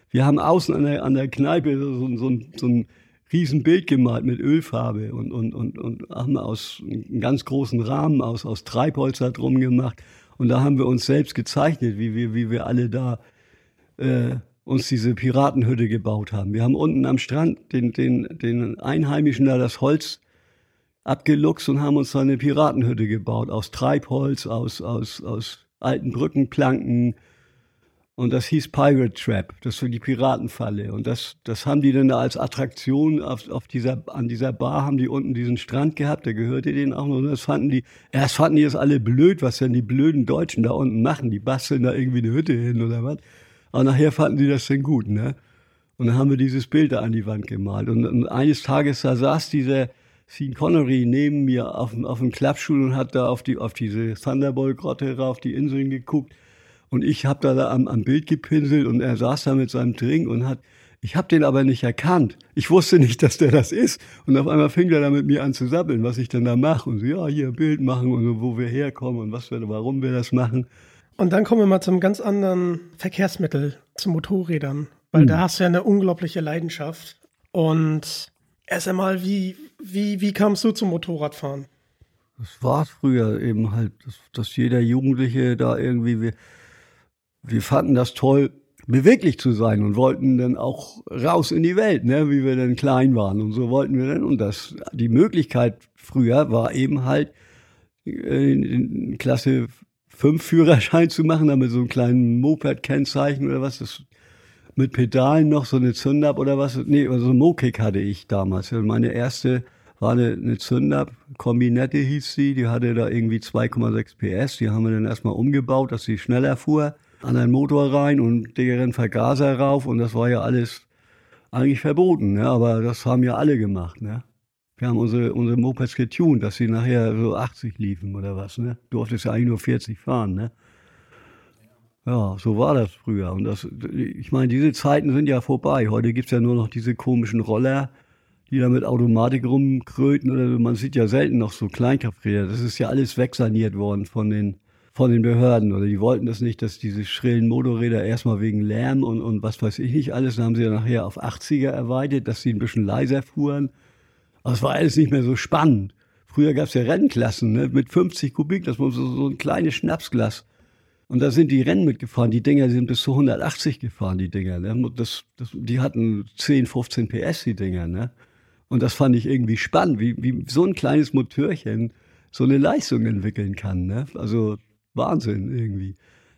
Wir haben außen an der, an der Kneipe so, so, so ein riesen Bild gemalt mit Ölfarbe und, und, und, und haben aus einem ganz großen Rahmen aus, aus Treibholz da drum gemacht. Und da haben wir uns selbst gezeichnet, wie wir, wie wir alle da äh, uns diese Piratenhütte gebaut haben. Wir haben unten am Strand den, den, den Einheimischen da das Holz abgeluchst und haben uns da eine Piratenhütte gebaut aus Treibholz, aus, aus, aus alten Brückenplanken. Und das hieß Pirate Trap, das war die Piratenfalle. Und das, das haben die dann da als Attraktion auf, auf dieser, an dieser Bar haben die unten diesen Strand gehabt, der gehörte denen auch noch. Und das fanden die, erst fanden die das alle blöd, was denn die blöden Deutschen da unten machen. Die basteln da irgendwie eine Hütte hin oder was. Aber nachher fanden die das denn gut, ne? Und dann haben wir dieses Bild da an die Wand gemalt. Und, und eines Tages da saß dieser, Sean Connery neben mir auf, auf dem Klappstuhl und hat da auf, die, auf diese Thunderball-Grotte rauf die Inseln geguckt. Und ich habe da, am, am Bild gepinselt und er saß da mit seinem Drink und hat, ich habe den aber nicht erkannt. Ich wusste nicht, dass der das ist. Und auf einmal fing er da mit mir an zu sabbeln, was ich denn da mache. Und so, ja, hier ein Bild machen und so, wo wir herkommen und was wir, warum wir das machen. Und dann kommen wir mal zum ganz anderen Verkehrsmittel, zu Motorrädern. Weil hm. da hast du ja eine unglaubliche Leidenschaft. Und Erst einmal, wie, wie, wie kamst du zum Motorradfahren? Das war früher eben halt, dass, dass jeder Jugendliche da irgendwie, wir, fanden das toll, beweglich zu sein und wollten dann auch raus in die Welt, ne, wie wir dann klein waren. Und so wollten wir dann. Und das, die Möglichkeit früher war eben halt, äh, in Klasse 5 Führerschein zu machen, damit so einen kleinen Moped-Kennzeichen oder was. Das mit Pedalen noch so eine Zündab oder was? Nee, also Mokik hatte ich damals. Meine erste war eine, eine Zündab, Kombinette hieß sie, die hatte da irgendwie 2,6 PS. Die haben wir dann erstmal umgebaut, dass sie schneller fuhr, an einen Motor rein und dickeren Vergaser rauf und das war ja alles eigentlich verboten, ne? aber das haben ja alle gemacht. Ne? Wir haben unsere, unsere Mopeds getuned, dass sie nachher so 80 liefen oder was. Ne? Du durftest ja eigentlich nur 40 fahren. Ne? Ja, so war das früher. Und das, ich meine, diese Zeiten sind ja vorbei. Heute gibt's ja nur noch diese komischen Roller, die da mit Automatik rumkröten. Oder man sieht ja selten noch so Kleinkrafträder. Das ist ja alles wegsaniert worden von den, von den Behörden. Oder die wollten das nicht, dass diese schrillen Motorräder erstmal wegen Lärm und, und was weiß ich nicht alles. Dann haben sie ja nachher auf 80er erweitert, dass sie ein bisschen leiser fuhren. Aber es war alles nicht mehr so spannend. Früher gab's ja Rennklassen ne, mit 50 Kubik, das war so, so ein kleines Schnapsglas und da sind die Rennen mitgefahren. Die Dinger sind bis zu 180 gefahren, die Dinger. Ne? Das, das, die hatten 10, 15 PS, die Dinger. Ne? Und das fand ich irgendwie spannend, wie, wie so ein kleines Motörchen so eine Leistung entwickeln kann. Ne? Also Wahnsinn irgendwie.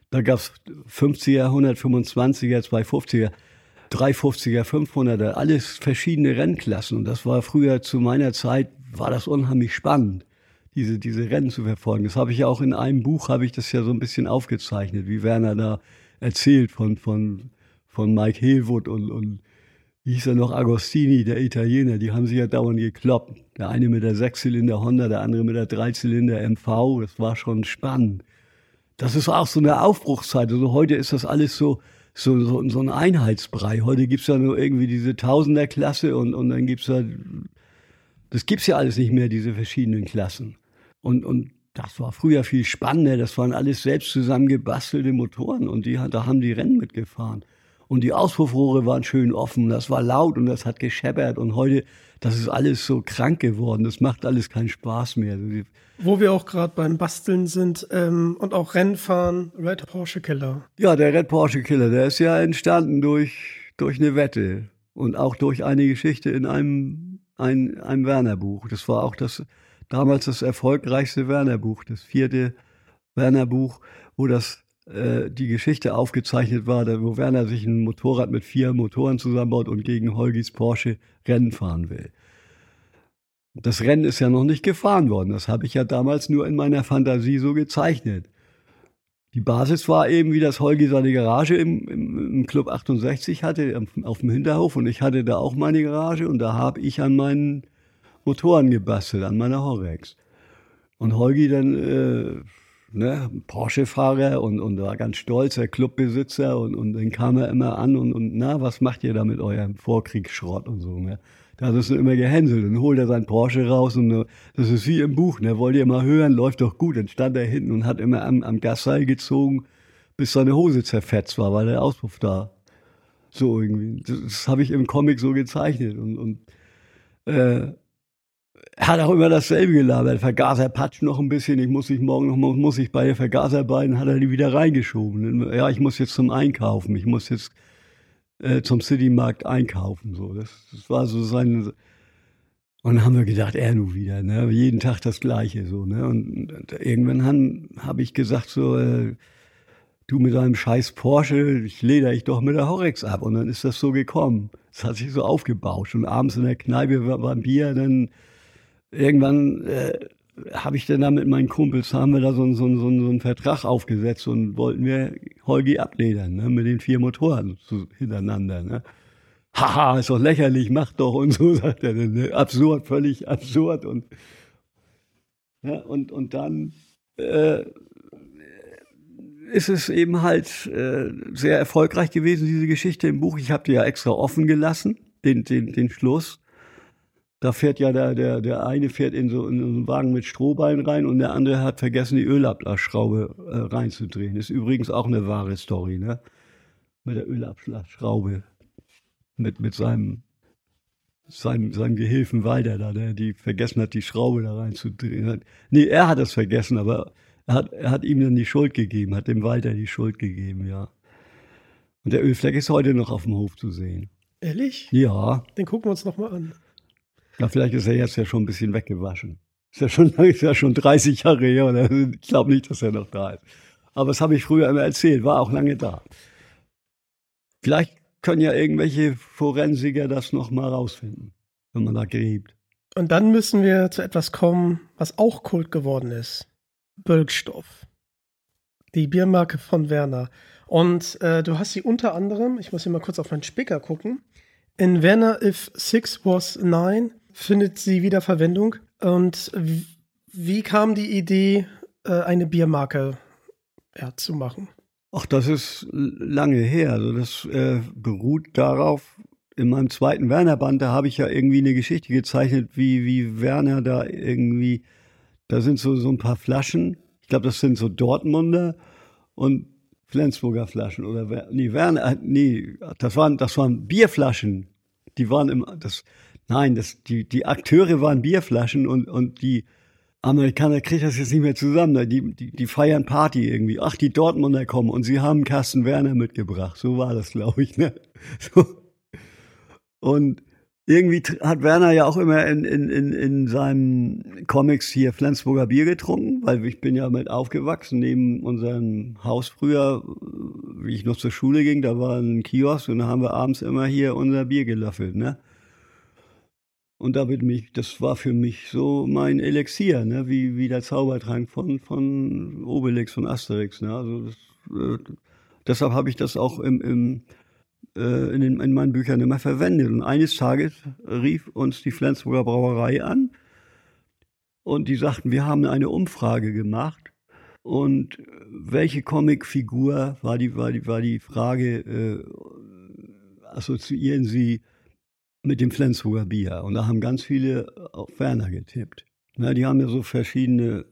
Da gab's 50er, 125er, 250er, 350er, 500er, alles verschiedene Rennklassen. Und das war früher zu meiner Zeit, war das unheimlich spannend diese, diese Rennen zu verfolgen. Das habe ich ja auch in einem Buch, habe ich das ja so ein bisschen aufgezeichnet, wie Werner da erzählt von, von, von Mike Hillwood und, und wie hieß er noch, Agostini, der Italiener, die haben sich ja dauernd gekloppt. Der eine mit der Sechszylinder Honda, der andere mit der Dreizylinder MV, das war schon spannend. Das ist auch so eine Aufbruchszeit. Also heute ist das alles so, so, so, so ein Einheitsbrei. Heute gibt's ja nur irgendwie diese Tausenderklasse und, und dann gibt's ja, das gibt's ja alles nicht mehr, diese verschiedenen Klassen. Und, und das war früher viel spannender. Das waren alles selbst zusammengebastelte Motoren und die, da haben die Rennen mitgefahren. Und die Auspuffrohre waren schön offen, das war laut und das hat gescheppert. Und heute, das ist alles so krank geworden, das macht alles keinen Spaß mehr. Wo wir auch gerade beim Basteln sind ähm, und auch Rennfahren, Red Porsche Killer. Ja, der Red Porsche Killer, der ist ja entstanden durch, durch eine Wette und auch durch eine Geschichte in einem, ein, einem Werner-Buch. Das war auch das, damals das erfolgreichste Werner-Buch, das vierte Werner-Buch, wo das äh, die Geschichte aufgezeichnet war, wo Werner sich ein Motorrad mit vier Motoren zusammenbaut und gegen Holgis Porsche Rennen fahren will. Das Rennen ist ja noch nicht gefahren worden. Das habe ich ja damals nur in meiner Fantasie so gezeichnet. Die Basis war eben, wie das Holgi seine Garage im, im, im Club 68 hatte, auf dem Hinterhof. Und ich hatte da auch meine Garage und da habe ich an meinen Motoren gebastelt, an meiner Horex. Und Holgi dann, äh, ne, Porsche-Fahrer und, und war ganz stolz, der Clubbesitzer. Und, und dann kam er immer an und, und na, was macht ihr da mit eurem Vorkriegsschrott und so, ne? Da hat es immer gehänselt. Dann holt er sein Porsche raus und äh, das ist wie im Buch. Ne? Wollt ihr mal hören? Läuft doch gut. Dann stand er hinten und hat immer am, am Gasseil gezogen, bis seine Hose zerfetzt war, weil der Auspuff da so irgendwie. Das, das habe ich im Comic so gezeichnet und, und äh, hat auch immer dasselbe gelabert. Vergaser patscht noch ein bisschen. Ich muss ich morgen noch muss ich bei der Vergaserbeinen hat er die wieder reingeschoben. Ja, ich muss jetzt zum Einkaufen. Ich muss jetzt äh, zum Citymarkt einkaufen. So, das, das war so sein. Und dann haben wir gedacht, er nur wieder, ne? jeden Tag das Gleiche. So, ne? Und, und irgendwann habe hab ich gesagt, so, äh, du mit deinem scheiß Porsche, ich leder ich doch mit der Horex ab. Und dann ist das so gekommen. Es hat sich so aufgebauscht. Und abends in der Kneipe war, war Bier, dann irgendwann äh, habe ich dann da mit meinen Kumpels, haben wir da so, so, so, so einen Vertrag aufgesetzt und wollten wir Holgi abledern, ne, mit den vier Motoren so hintereinander. Ne. Haha, ist doch lächerlich, mach doch und so, [LAUGHS] sagt er. Ne. Absurd, völlig absurd. Und, ja, und, und dann äh, ist es eben halt äh, sehr erfolgreich gewesen, diese Geschichte im Buch. Ich habe die ja extra offen gelassen, den, den, den Schluss. Da fährt ja der, der, der eine fährt in so, in so einen Wagen mit Strohballen rein und der andere hat vergessen, die Ölablassschraube äh, reinzudrehen. Ist übrigens auch eine wahre Story, ne? Mit der Ölablassschraube. Mit, mit seinem, seinem, seinem Gehilfen Walter da, der die vergessen hat, die Schraube da reinzudrehen. Nee, er hat das vergessen, aber er hat, er hat ihm dann die Schuld gegeben, hat dem Walter die Schuld gegeben, ja. Und der Ölfleck ist heute noch auf dem Hof zu sehen. Ehrlich? Ja. Den gucken wir uns noch mal an. Na, vielleicht ist er jetzt ja schon ein bisschen weggewaschen. Ist ja schon, [LAUGHS] ist ja schon 30 Jahre her. Oder? Ich glaube nicht, dass er noch da ist. Aber das habe ich früher immer erzählt, war auch lange da. Vielleicht können ja irgendwelche Forensiker das noch mal rausfinden, wenn man da gräbt. Und dann müssen wir zu etwas kommen, was auch Kult geworden ist. Bölkstoff. Die Biermarke von Werner. Und äh, du hast sie unter anderem, ich muss hier mal kurz auf meinen Spicker gucken, in Werner If Six Was Nine findet sie wieder Verwendung. Und wie kam die Idee, äh, eine Biermarke ja, zu machen? Ach, das ist lange her. Also das äh, beruht darauf, in meinem zweiten Werner-Band, da habe ich ja irgendwie eine Geschichte gezeichnet, wie, wie Werner da irgendwie, da sind so, so ein paar Flaschen. Ich glaube, das sind so Dortmunder und Flensburger Flaschen oder nee, Werner, nee, das waren, das waren Bierflaschen. Die waren im, das, Nein, das, die, die Akteure waren Bierflaschen und, und die Amerikaner kriegen das jetzt nicht mehr zusammen. Die, die, die feiern Party irgendwie. Ach, die Dortmunder kommen und sie haben Carsten Werner mitgebracht. So war das, glaube ich. Ne? [LAUGHS] So. Und irgendwie hat Werner ja auch immer in, in, in, in seinen Comics hier Flensburger Bier getrunken, weil ich bin ja mit aufgewachsen neben unserem Haus früher, wie ich noch zur Schule ging, da war ein Kiosk und da haben wir abends immer hier unser Bier gelöffelt, ne? Und damit mich, das war für mich so mein Elixier, ne? wie, wie der Zaubertrank von, von Obelix, von Asterix. Ne? Also das, äh, deshalb habe ich das auch im, im, äh, in, den, in meinen Büchern immer verwendet. Und eines Tages rief uns die Flensburger Brauerei an und die sagten, wir haben eine Umfrage gemacht und welche Comicfigur war die, war die, war die Frage, äh, assoziieren Sie mit dem Flensburger Bier. Und da haben ganz viele auf Werner getippt. Na, die haben ja so verschiedene,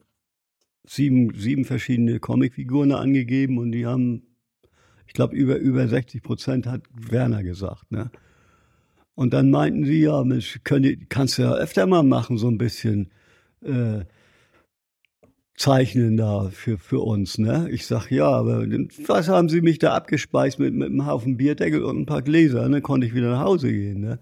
sieben, sieben verschiedene Comicfiguren angegeben und die haben, ich glaube, über, über 60 Prozent hat Werner gesagt. Ne? Und dann meinten sie, ja, Mensch, könnt, kannst du ja öfter mal machen, so ein bisschen äh, zeichnen da für, für uns. Ne? Ich sag, ja, aber was haben sie mich da abgespeist mit, mit einem Haufen Bierdeckel und ein paar Gläser? Dann ne? konnte ich wieder nach Hause gehen. Ne?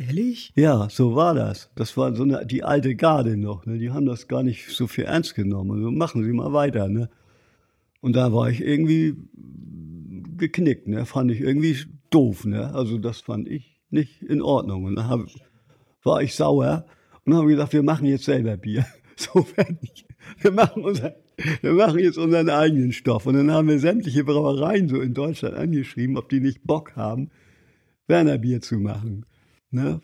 Ehrlich? Ja, so war das. Das war so eine, die alte Garde noch. Ne? Die haben das gar nicht so viel ernst genommen. Also machen Sie mal weiter. Ne? Und da war ich irgendwie geknickt. Ne? Fand ich irgendwie doof. Ne? Also das fand ich nicht in Ordnung. Und hab, war ich sauer und habe gesagt, wir machen jetzt selber Bier. [LAUGHS] So fertig. Wir machen, unser, wir machen jetzt unseren eigenen Stoff. Und dann haben wir sämtliche Brauereien so in Deutschland angeschrieben, ob die nicht Bock haben, Werner Bier zu machen. Ne?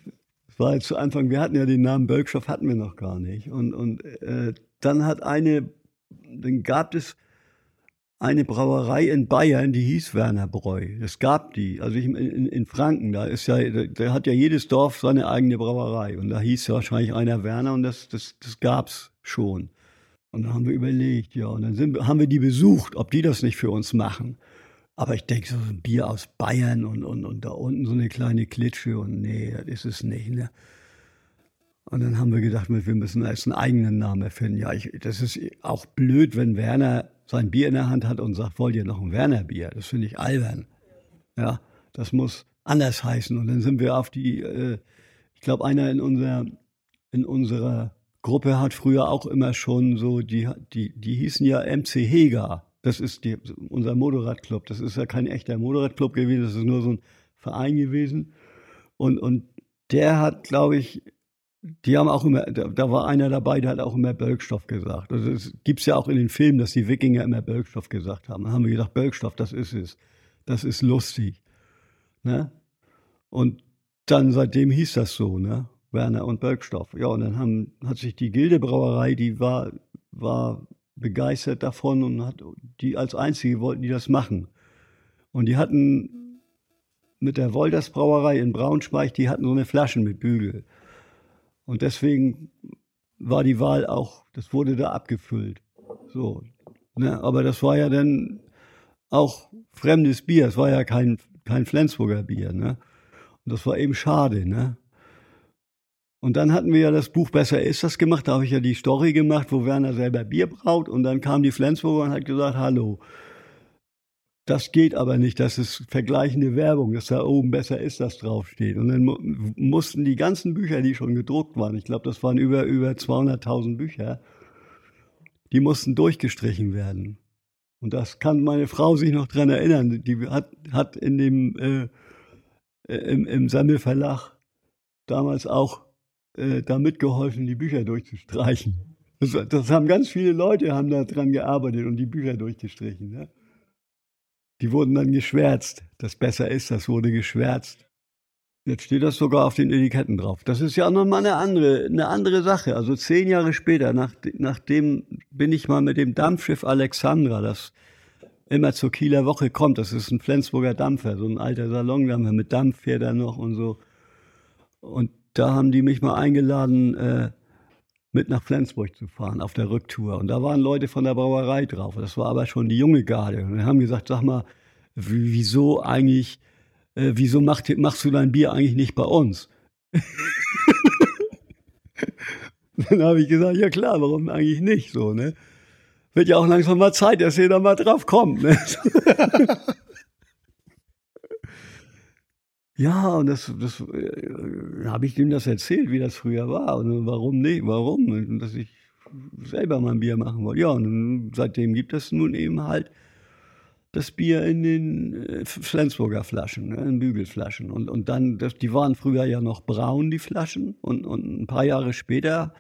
War zu Anfang, wir hatten ja den Namen Bölkschow, hatten wir noch gar nicht. Und, und äh, dann hat eine, dann gab es eine Brauerei in Bayern, die hieß Werner Bräu. Es gab die. Also ich, in, in Franken, da ist ja, da hat ja jedes Dorf seine eigene Brauerei. Und da hieß ja wahrscheinlich einer Werner und das, das, das gab's schon. Und dann haben wir überlegt, ja, und dann sind, haben wir die besucht, ob die das nicht für uns machen. Aber ich denke, so ein Bier aus Bayern und, und, und da unten so eine kleine Klitsche und nee, das ist es nicht. Ne? Und dann haben wir gedacht, wir müssen erst einen eigenen Namen erfinden. Ja, ich, das ist auch blöd, wenn Werner sein Bier in der Hand hat und sagt, wollt ihr noch ein Werner-Bier? Das finde ich albern. Ja, das muss anders heißen. Und dann sind wir auf die, äh, ich glaube, einer in unserer, in unserer Gruppe hat früher auch immer schon so, die, die, die hießen ja MC Heger. Das ist die, unser Motorradclub. Das ist ja kein echter Motorradclub gewesen, das ist nur so ein Verein gewesen. Und, und der hat, glaube ich, die haben auch immer, da, da, war einer dabei, der hat auch immer Bölkstoff gesagt. Also es gibt ja auch in den Filmen, dass die Wikinger immer Bölkstoff gesagt haben. Dann haben wir gedacht, Bölkstoff, das ist es. Das ist lustig. Ne? Und dann seitdem hieß das so, ne? Werner und Bölkstoff. Ja, und dann haben, hat sich die Gildebrauerei, die war, war begeistert davon und hat die als einzige wollten die das machen. Und die hatten mit der Wolders Brauerei in Braunschweig, die hatten so eine Flaschen mit Bügel. Und deswegen war die Wahl auch, das wurde da abgefüllt. So. Ne? Aber das war ja dann auch fremdes Bier. Es war ja kein, kein Flensburger Bier. Ne? Und das war eben schade. Ne? Und dann hatten wir ja das Buch Besser ist das gemacht. Da habe ich ja die Story gemacht, wo Werner selber Bier braut. Und dann kam die Flensburger und hat gesagt, hallo, das geht aber nicht, das ist vergleichende Werbung, dass da oben besser ist, das draufsteht. Und dann mu mussten die ganzen Bücher, die schon gedruckt waren, ich glaube, das waren über, über 200.000 Bücher, die mussten durchgestrichen werden. Und das kann meine Frau sich noch dran erinnern. Die hat, hat in dem, äh, im, im Sammelverlag damals auch äh, da mitgeholfen, die Bücher durchzustreichen. Das, das, haben ganz viele Leute haben da dran gearbeitet und die Bücher durchgestrichen. Ja? Die wurden dann geschwärzt. Das besser ist, das wurde geschwärzt. Jetzt steht das sogar auf den Etiketten drauf. Das ist ja nochmal eine andere, eine andere Sache. Also zehn Jahre später, nach, nachdem bin ich mal mit dem Dampfschiff Alexandra, das immer zur Kieler Woche kommt. Das ist ein Flensburger Dampfer, so ein alter Salondampfer mit Dampffedern noch und so. Und da haben die mich mal eingeladen, äh, mit nach Flensburg zu fahren auf der Rücktour. Und da waren Leute von der Brauerei drauf. Das war aber schon die junge Garde. Und haben gesagt, sag mal, wieso eigentlich, äh, wieso macht, machst du dein Bier eigentlich nicht bei uns? [LAUGHS] Dann habe ich gesagt, ja klar, warum eigentlich nicht so, ne? Wird ja auch langsam mal Zeit, dass da mal drauf kommt, ne? [LAUGHS] Ja, und das, das äh, habe ich dem das erzählt, wie das früher war. Und warum nicht? Warum? Und dass ich selber mal ein Bier machen wollte. Ja, und seitdem gibt es nun eben halt das Bier in den äh, Flensburger Flaschen, ne, in Bügelflaschen. Und, und dann, das, die waren früher ja noch braun, die Flaschen. Und, und ein paar Jahre später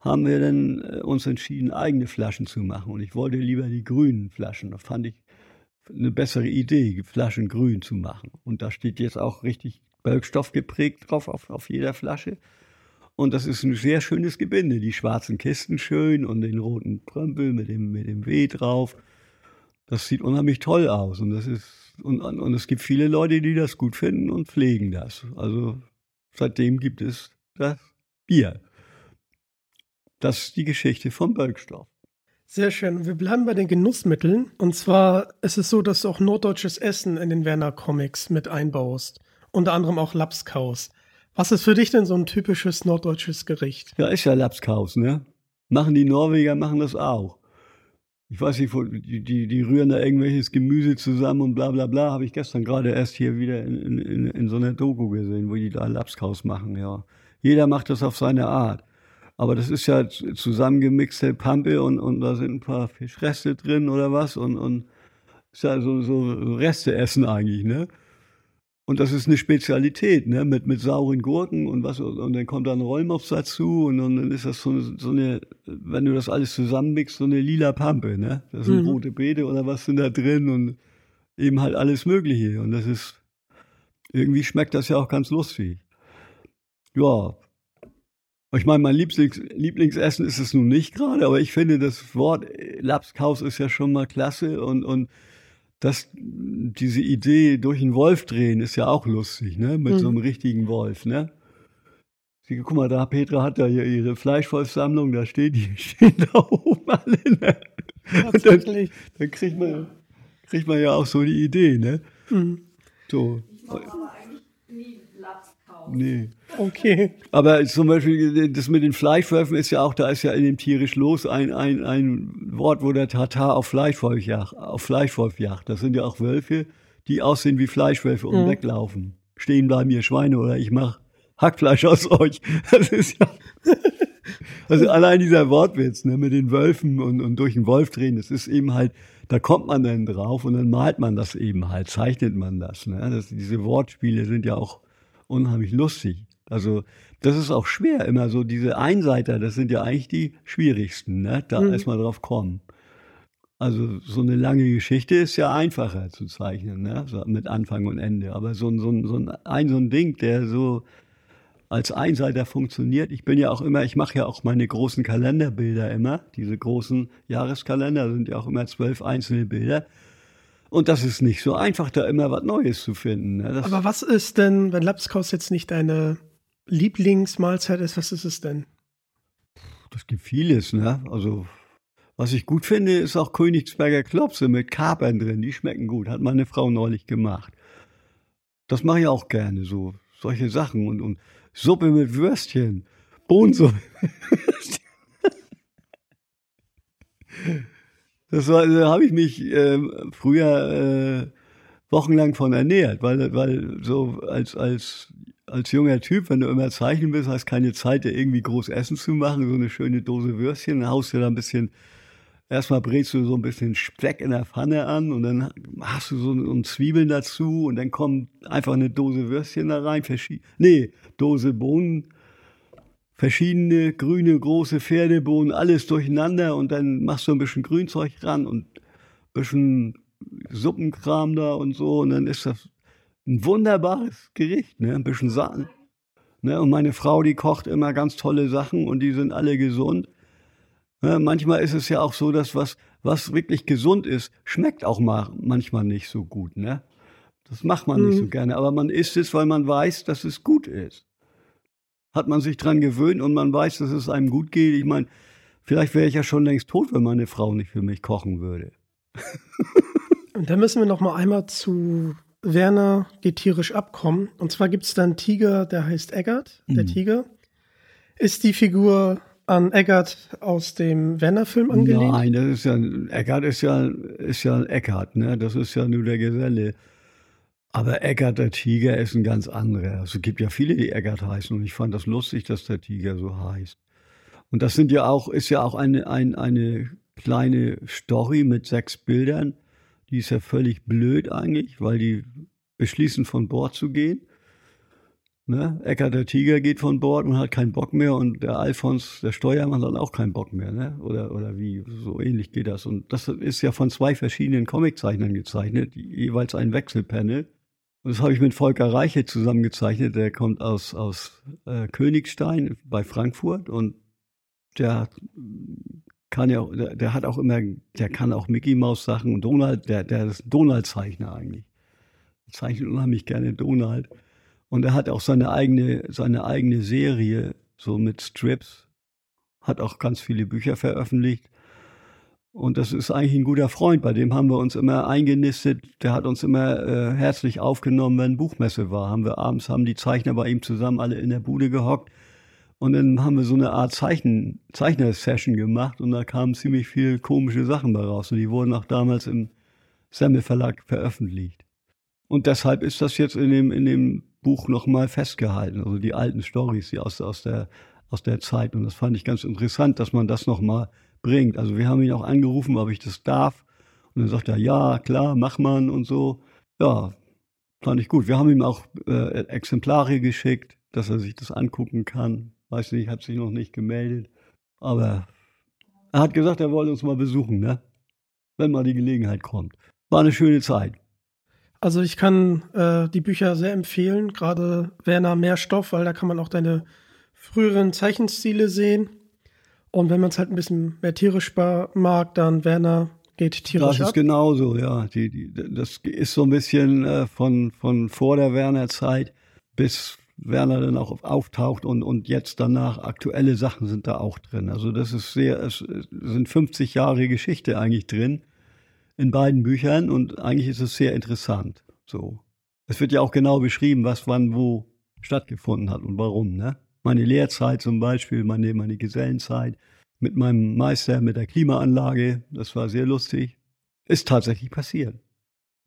haben wir dann äh, uns entschieden, eigene Flaschen zu machen. Und ich wollte lieber die grünen Flaschen. Das fand ich eine bessere Idee, Flaschen grün zu machen. Und da steht jetzt auch richtig Bölkstoff geprägt drauf auf, auf jeder Flasche. Und das ist ein sehr schönes Gebinde. Die schwarzen Kisten schön und den roten Prömpel mit dem, mit dem W drauf. Das sieht unheimlich toll aus. Und das ist, und, und es gibt viele Leute, die das gut finden und pflegen das. Also seitdem gibt es das Bier. Das ist die Geschichte vom Bölkstoff. Sehr schön. Wir bleiben bei den Genussmitteln. Und zwar ist es so, dass du auch norddeutsches Essen in den Werner Comics mit einbaust. Unter anderem auch Lapskaus. Was ist für dich denn so ein typisches norddeutsches Gericht? Ja, ist ja Lapskaus, ne? Machen die Norweger, machen das auch. ich weiß nicht, die, die, die rühren da irgendwelches Gemüse zusammen und bla bla bla, habe ich gestern gerade erst hier wieder in, in, in so einer Doku gesehen, wo die da Lapskaus machen, ja. Jeder macht das auf seine Art. Aber das ist ja zusammengemixte Pampe und, und da sind ein paar Fischreste drin oder was und, und ist ja so, so Reste essen eigentlich, ne? Und das ist eine Spezialität, ne? Mit, mit sauren Gurken und was, und dann kommt dann Rollmops dazu und, und dann ist das so eine, so eine, wenn du das alles zusammenmixst, so eine lila Pampe, ne? Da sind mhm. rote Beete oder was sind da drin und eben halt alles Mögliche. Und das ist, irgendwie schmeckt das ja auch ganz lustig. Ja. Ich meine, mein Lieblings, Lieblingsessen ist es nun nicht gerade, aber ich finde, das Wort Lapskaus ist ja schon mal klasse und, und das, diese Idee durch einen Wolf drehen ist ja auch lustig, ne? Mit mhm. so einem richtigen Wolf, ne? Sie, guck mal, da Petra hat ja hier ihre Fleischwolfsammlung, da stehen die [LAUGHS] stehen da oben alle, ne? Dann, dann, kriegt man, kriegt man ja auch so die Idee, ne? Mhm. So. Nee. Okay. Aber zum Beispiel das mit den Fleischwölfen ist ja auch, da ist ja in dem tierisch los ein, ein, ein Wort, wo der Tatar auf Fleischwolf jagt, auf Fleischwolf jagt. Das sind ja auch Wölfe, die aussehen wie Fleischwölfe und mhm. weglaufen. Stehen bleiben ihr Schweine oder ich mach Hackfleisch aus euch. [LAUGHS] Das ist ja. [LAUGHS] Also allein dieser Wortwitz, ne, mit den Wölfen und, und durch den Wolf drehen, das ist eben halt, da kommt man dann drauf und dann malt man das eben halt, zeichnet man das. Ne? das diese Wortspiele sind ja auch unheimlich lustig. Also das ist auch schwer, immer so diese Einseiter, das sind ja eigentlich die schwierigsten, ne? da mhm. erstmal drauf kommen. Also so eine lange Geschichte ist ja einfacher zu zeichnen, ne? so mit Anfang und Ende. Aber so, so, so, ein, ein, so ein Ding, der so als Einseiter funktioniert. Ich bin ja auch immer, ich mache ja auch meine großen Kalenderbilder immer. Diese großen Jahreskalender sind ja auch immer zwölf einzelne Bilder. Und das ist nicht so einfach, da immer was Neues zu finden. Ne? Aber was ist denn, wenn Lapskaus jetzt nicht deine Lieblingsmahlzeit ist, was ist es denn? Das gibt vieles, ne? Also, was ich gut finde, ist auch Königsberger Klopse mit Kapern drin. Die schmecken gut. Hat meine Frau neulich gemacht. Das mache ich auch gerne, so solche Sachen. Und, und Suppe mit Würstchen. Bohnensuppe. [LAUGHS] Das war, da habe ich mich äh, früher äh, wochenlang von ernährt, weil, weil so als, als, als junger Typ, wenn du immer zeichnen willst, hast keine Zeit, dir irgendwie groß Essen zu machen, so eine schöne Dose Würstchen, dann haust du da ein bisschen, erstmal brätst du so ein bisschen Speck in der Pfanne an und dann hast du so, so Zwiebeln dazu und dann kommt einfach eine Dose Würstchen da rein, nee, Dose Bohnen, verschiedene grüne große Pferdebohnen, alles durcheinander und dann machst du ein bisschen Grünzeug ran und ein bisschen Suppenkram da und so und dann ist das ein wunderbares Gericht, ne? Ein bisschen Sachen. Ne? Und meine Frau, die kocht immer ganz tolle Sachen und die sind alle gesund. Ne? Manchmal ist es ja auch so, dass was, was wirklich gesund ist, schmeckt auch mal manchmal nicht so gut, ne? Das macht man mhm. nicht so gerne, aber man isst es, weil man weiß, dass es gut ist hat man sich dran gewöhnt und man weiß, dass es einem gut geht. Ich meine, vielleicht wäre ich ja schon längst tot, wenn meine Frau nicht für mich kochen würde. [LAUGHS] und dann müssen wir noch mal einmal zu Werner geht tierisch abkommen. Und zwar gibt es da einen Tiger, der heißt Eggert, der mhm. Tiger. Ist die Figur an Eggert aus dem Werner-Film angelehnt? Nein, das ist ja, Eggert ist ja, ist ja Eckart, ne? Das ist ja nur der Geselle. Aber Eckert der Tiger ist ein ganz anderer. Also es gibt ja viele, die Eckert heißen und ich fand das lustig, dass der Tiger so heißt. Und das sind ja auch, ist ja auch eine, ein, eine kleine Story mit sechs Bildern. Die ist ja völlig blöd eigentlich, weil die beschließen von Bord zu gehen. Ne? Eckert der Tiger geht von Bord und hat keinen Bock mehr und der Alfons, der Steuermann, hat auch keinen Bock mehr. Ne? Oder, oder wie, so ähnlich geht das. Und das ist ja von zwei verschiedenen Comiczeichnern gezeichnet, jeweils ein Wechselpanel. Und das habe ich mit Volker Reiche zusammengezeichnet. Der kommt aus, aus äh, Königstein bei Frankfurt und der kann ja, der, der, hat auch immer, der kann auch Mickey Maus Sachen und Donald, der, der ist Donald-Zeichner eigentlich. Zeichnet unheimlich gerne Donald. Und er hat auch seine eigene, seine eigene Serie, so mit Strips, hat auch ganz viele Bücher veröffentlicht. Und das ist eigentlich ein guter Freund, bei dem haben wir uns immer eingenistet. Der hat uns immer äh, herzlich aufgenommen, wenn Buchmesse war. Haben wir abends, haben die Zeichner bei ihm zusammen alle in der Bude gehockt. Und dann haben wir so eine Art Zeichen, Zeichner-Session gemacht und da kamen ziemlich viel komische Sachen bei raus. Und die wurden auch damals im Semmel Verlag veröffentlicht. Und deshalb ist das jetzt in dem, in dem Buch nochmal festgehalten. Also die alten Stories, die aus, aus, der, aus der Zeit. Und das fand ich ganz interessant, dass man das nochmal bringt. Also wir haben ihn auch angerufen, ob ich das darf. Und dann sagt er, ja, klar, mach man und so. Ja, fand ich gut. Wir haben ihm auch äh, Exemplare geschickt, dass er sich das angucken kann. Weiß nicht, hat sich noch nicht gemeldet. Aber er hat gesagt, er wollte uns mal besuchen, ne? Wenn mal die Gelegenheit kommt. War eine schöne Zeit. Also ich kann äh, die Bücher sehr empfehlen, gerade Werner Mehrstoff, weil da kann man auch deine früheren Zeichenstile sehen. Und wenn man es halt ein bisschen mehr tierisch mag, dann Werner geht tierisch Das ist genauso, ja. Die, die, das ist so ein bisschen äh, von, von vor der Werner-Zeit bis Werner dann auch auftaucht und, und jetzt danach aktuelle Sachen sind da auch drin. Also das ist sehr, es sind 50 Jahre Geschichte eigentlich drin in beiden Büchern und eigentlich ist es sehr interessant. So. Es wird ja auch genau beschrieben, was wann wo stattgefunden hat und warum, ne? Meine Lehrzeit zum Beispiel, meine, meine Gesellenzeit mit meinem Meister mit der Klimaanlage, das war sehr lustig. Ist tatsächlich passiert.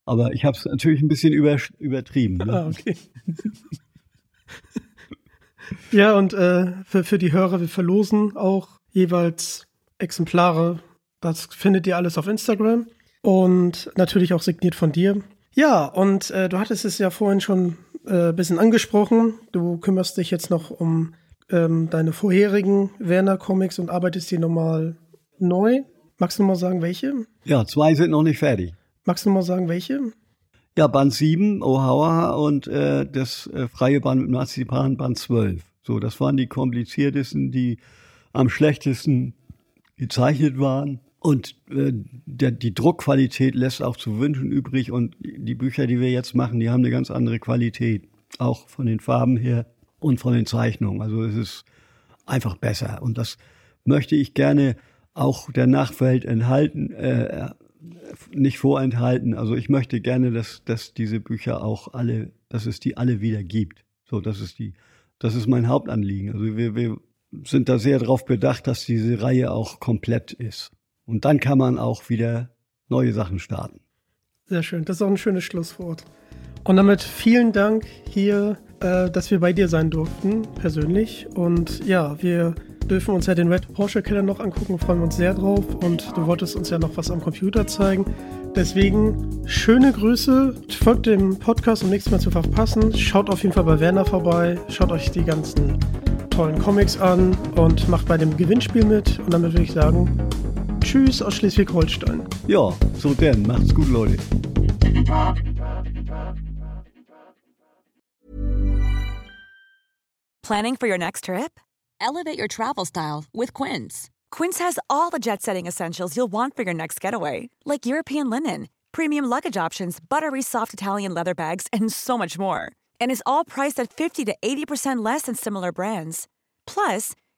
Aber ich habe es natürlich ein bisschen über, übertrieben. Ne? Ah, okay. ja, und äh, für, für die Hörer, wir verlosen auch jeweils Exemplare. Das findet ihr alles auf Instagram und natürlich auch signiert von dir. Ja, und äh, du hattest es ja vorhin schon ein äh, bisschen angesprochen. Du kümmerst dich jetzt noch um ähm, deine vorherigen Werner-Comics und arbeitest die nochmal neu. Magst du noch mal sagen, welche? Ja, zwei sind noch nicht fertig. Magst du noch mal sagen, welche? Ja, Band 7, Ohawa und äh, das äh, freie Band mit Marzipan, Band 12. So, das waren die kompliziertesten, die am schlechtesten gezeichnet waren. Und äh, der, die Druckqualität lässt auch zu wünschen übrig. Und die Bücher, die wir jetzt machen, die haben eine ganz andere Qualität. Auch von den Farben her und von den Zeichnungen. Also es ist einfach besser. Und das möchte ich gerne auch der Nachwelt enthalten, äh, nicht vorenthalten. Also ich möchte gerne, dass, dass diese Bücher auch alle, dass es die alle wieder gibt. So, das ist die, das ist mein Hauptanliegen. Also wir, wir sind da sehr darauf bedacht, dass diese Reihe auch komplett ist. Und dann kann man auch wieder neue Sachen starten. Sehr schön. Das ist auch ein schönes Schlusswort. Und damit vielen Dank hier, äh, dass wir bei dir sein durften, persönlich. Und ja, wir dürfen uns ja den Red Porsche Keller noch angucken, freuen wir uns sehr drauf. Und du wolltest uns ja noch was am Computer zeigen. Deswegen schöne Grüße, folgt dem Podcast, um nichts mehr zu verpassen. Schaut auf jeden Fall bei Werner vorbei, schaut euch die ganzen tollen Comics an und macht bei dem Gewinnspiel mit. Und damit würde ich sagen, Tschüss aus Schleswig-Holstein. Ja, so denn, macht's gut, Leute. Planning for your next trip? Elevate your travel style with Quince. Quince has all the jet setting essentials you'll want for your next getaway, like European linen, premium luggage options, buttery soft Italian leather bags, and so much more. And is all priced at 50 to 80% less than similar brands. Plus,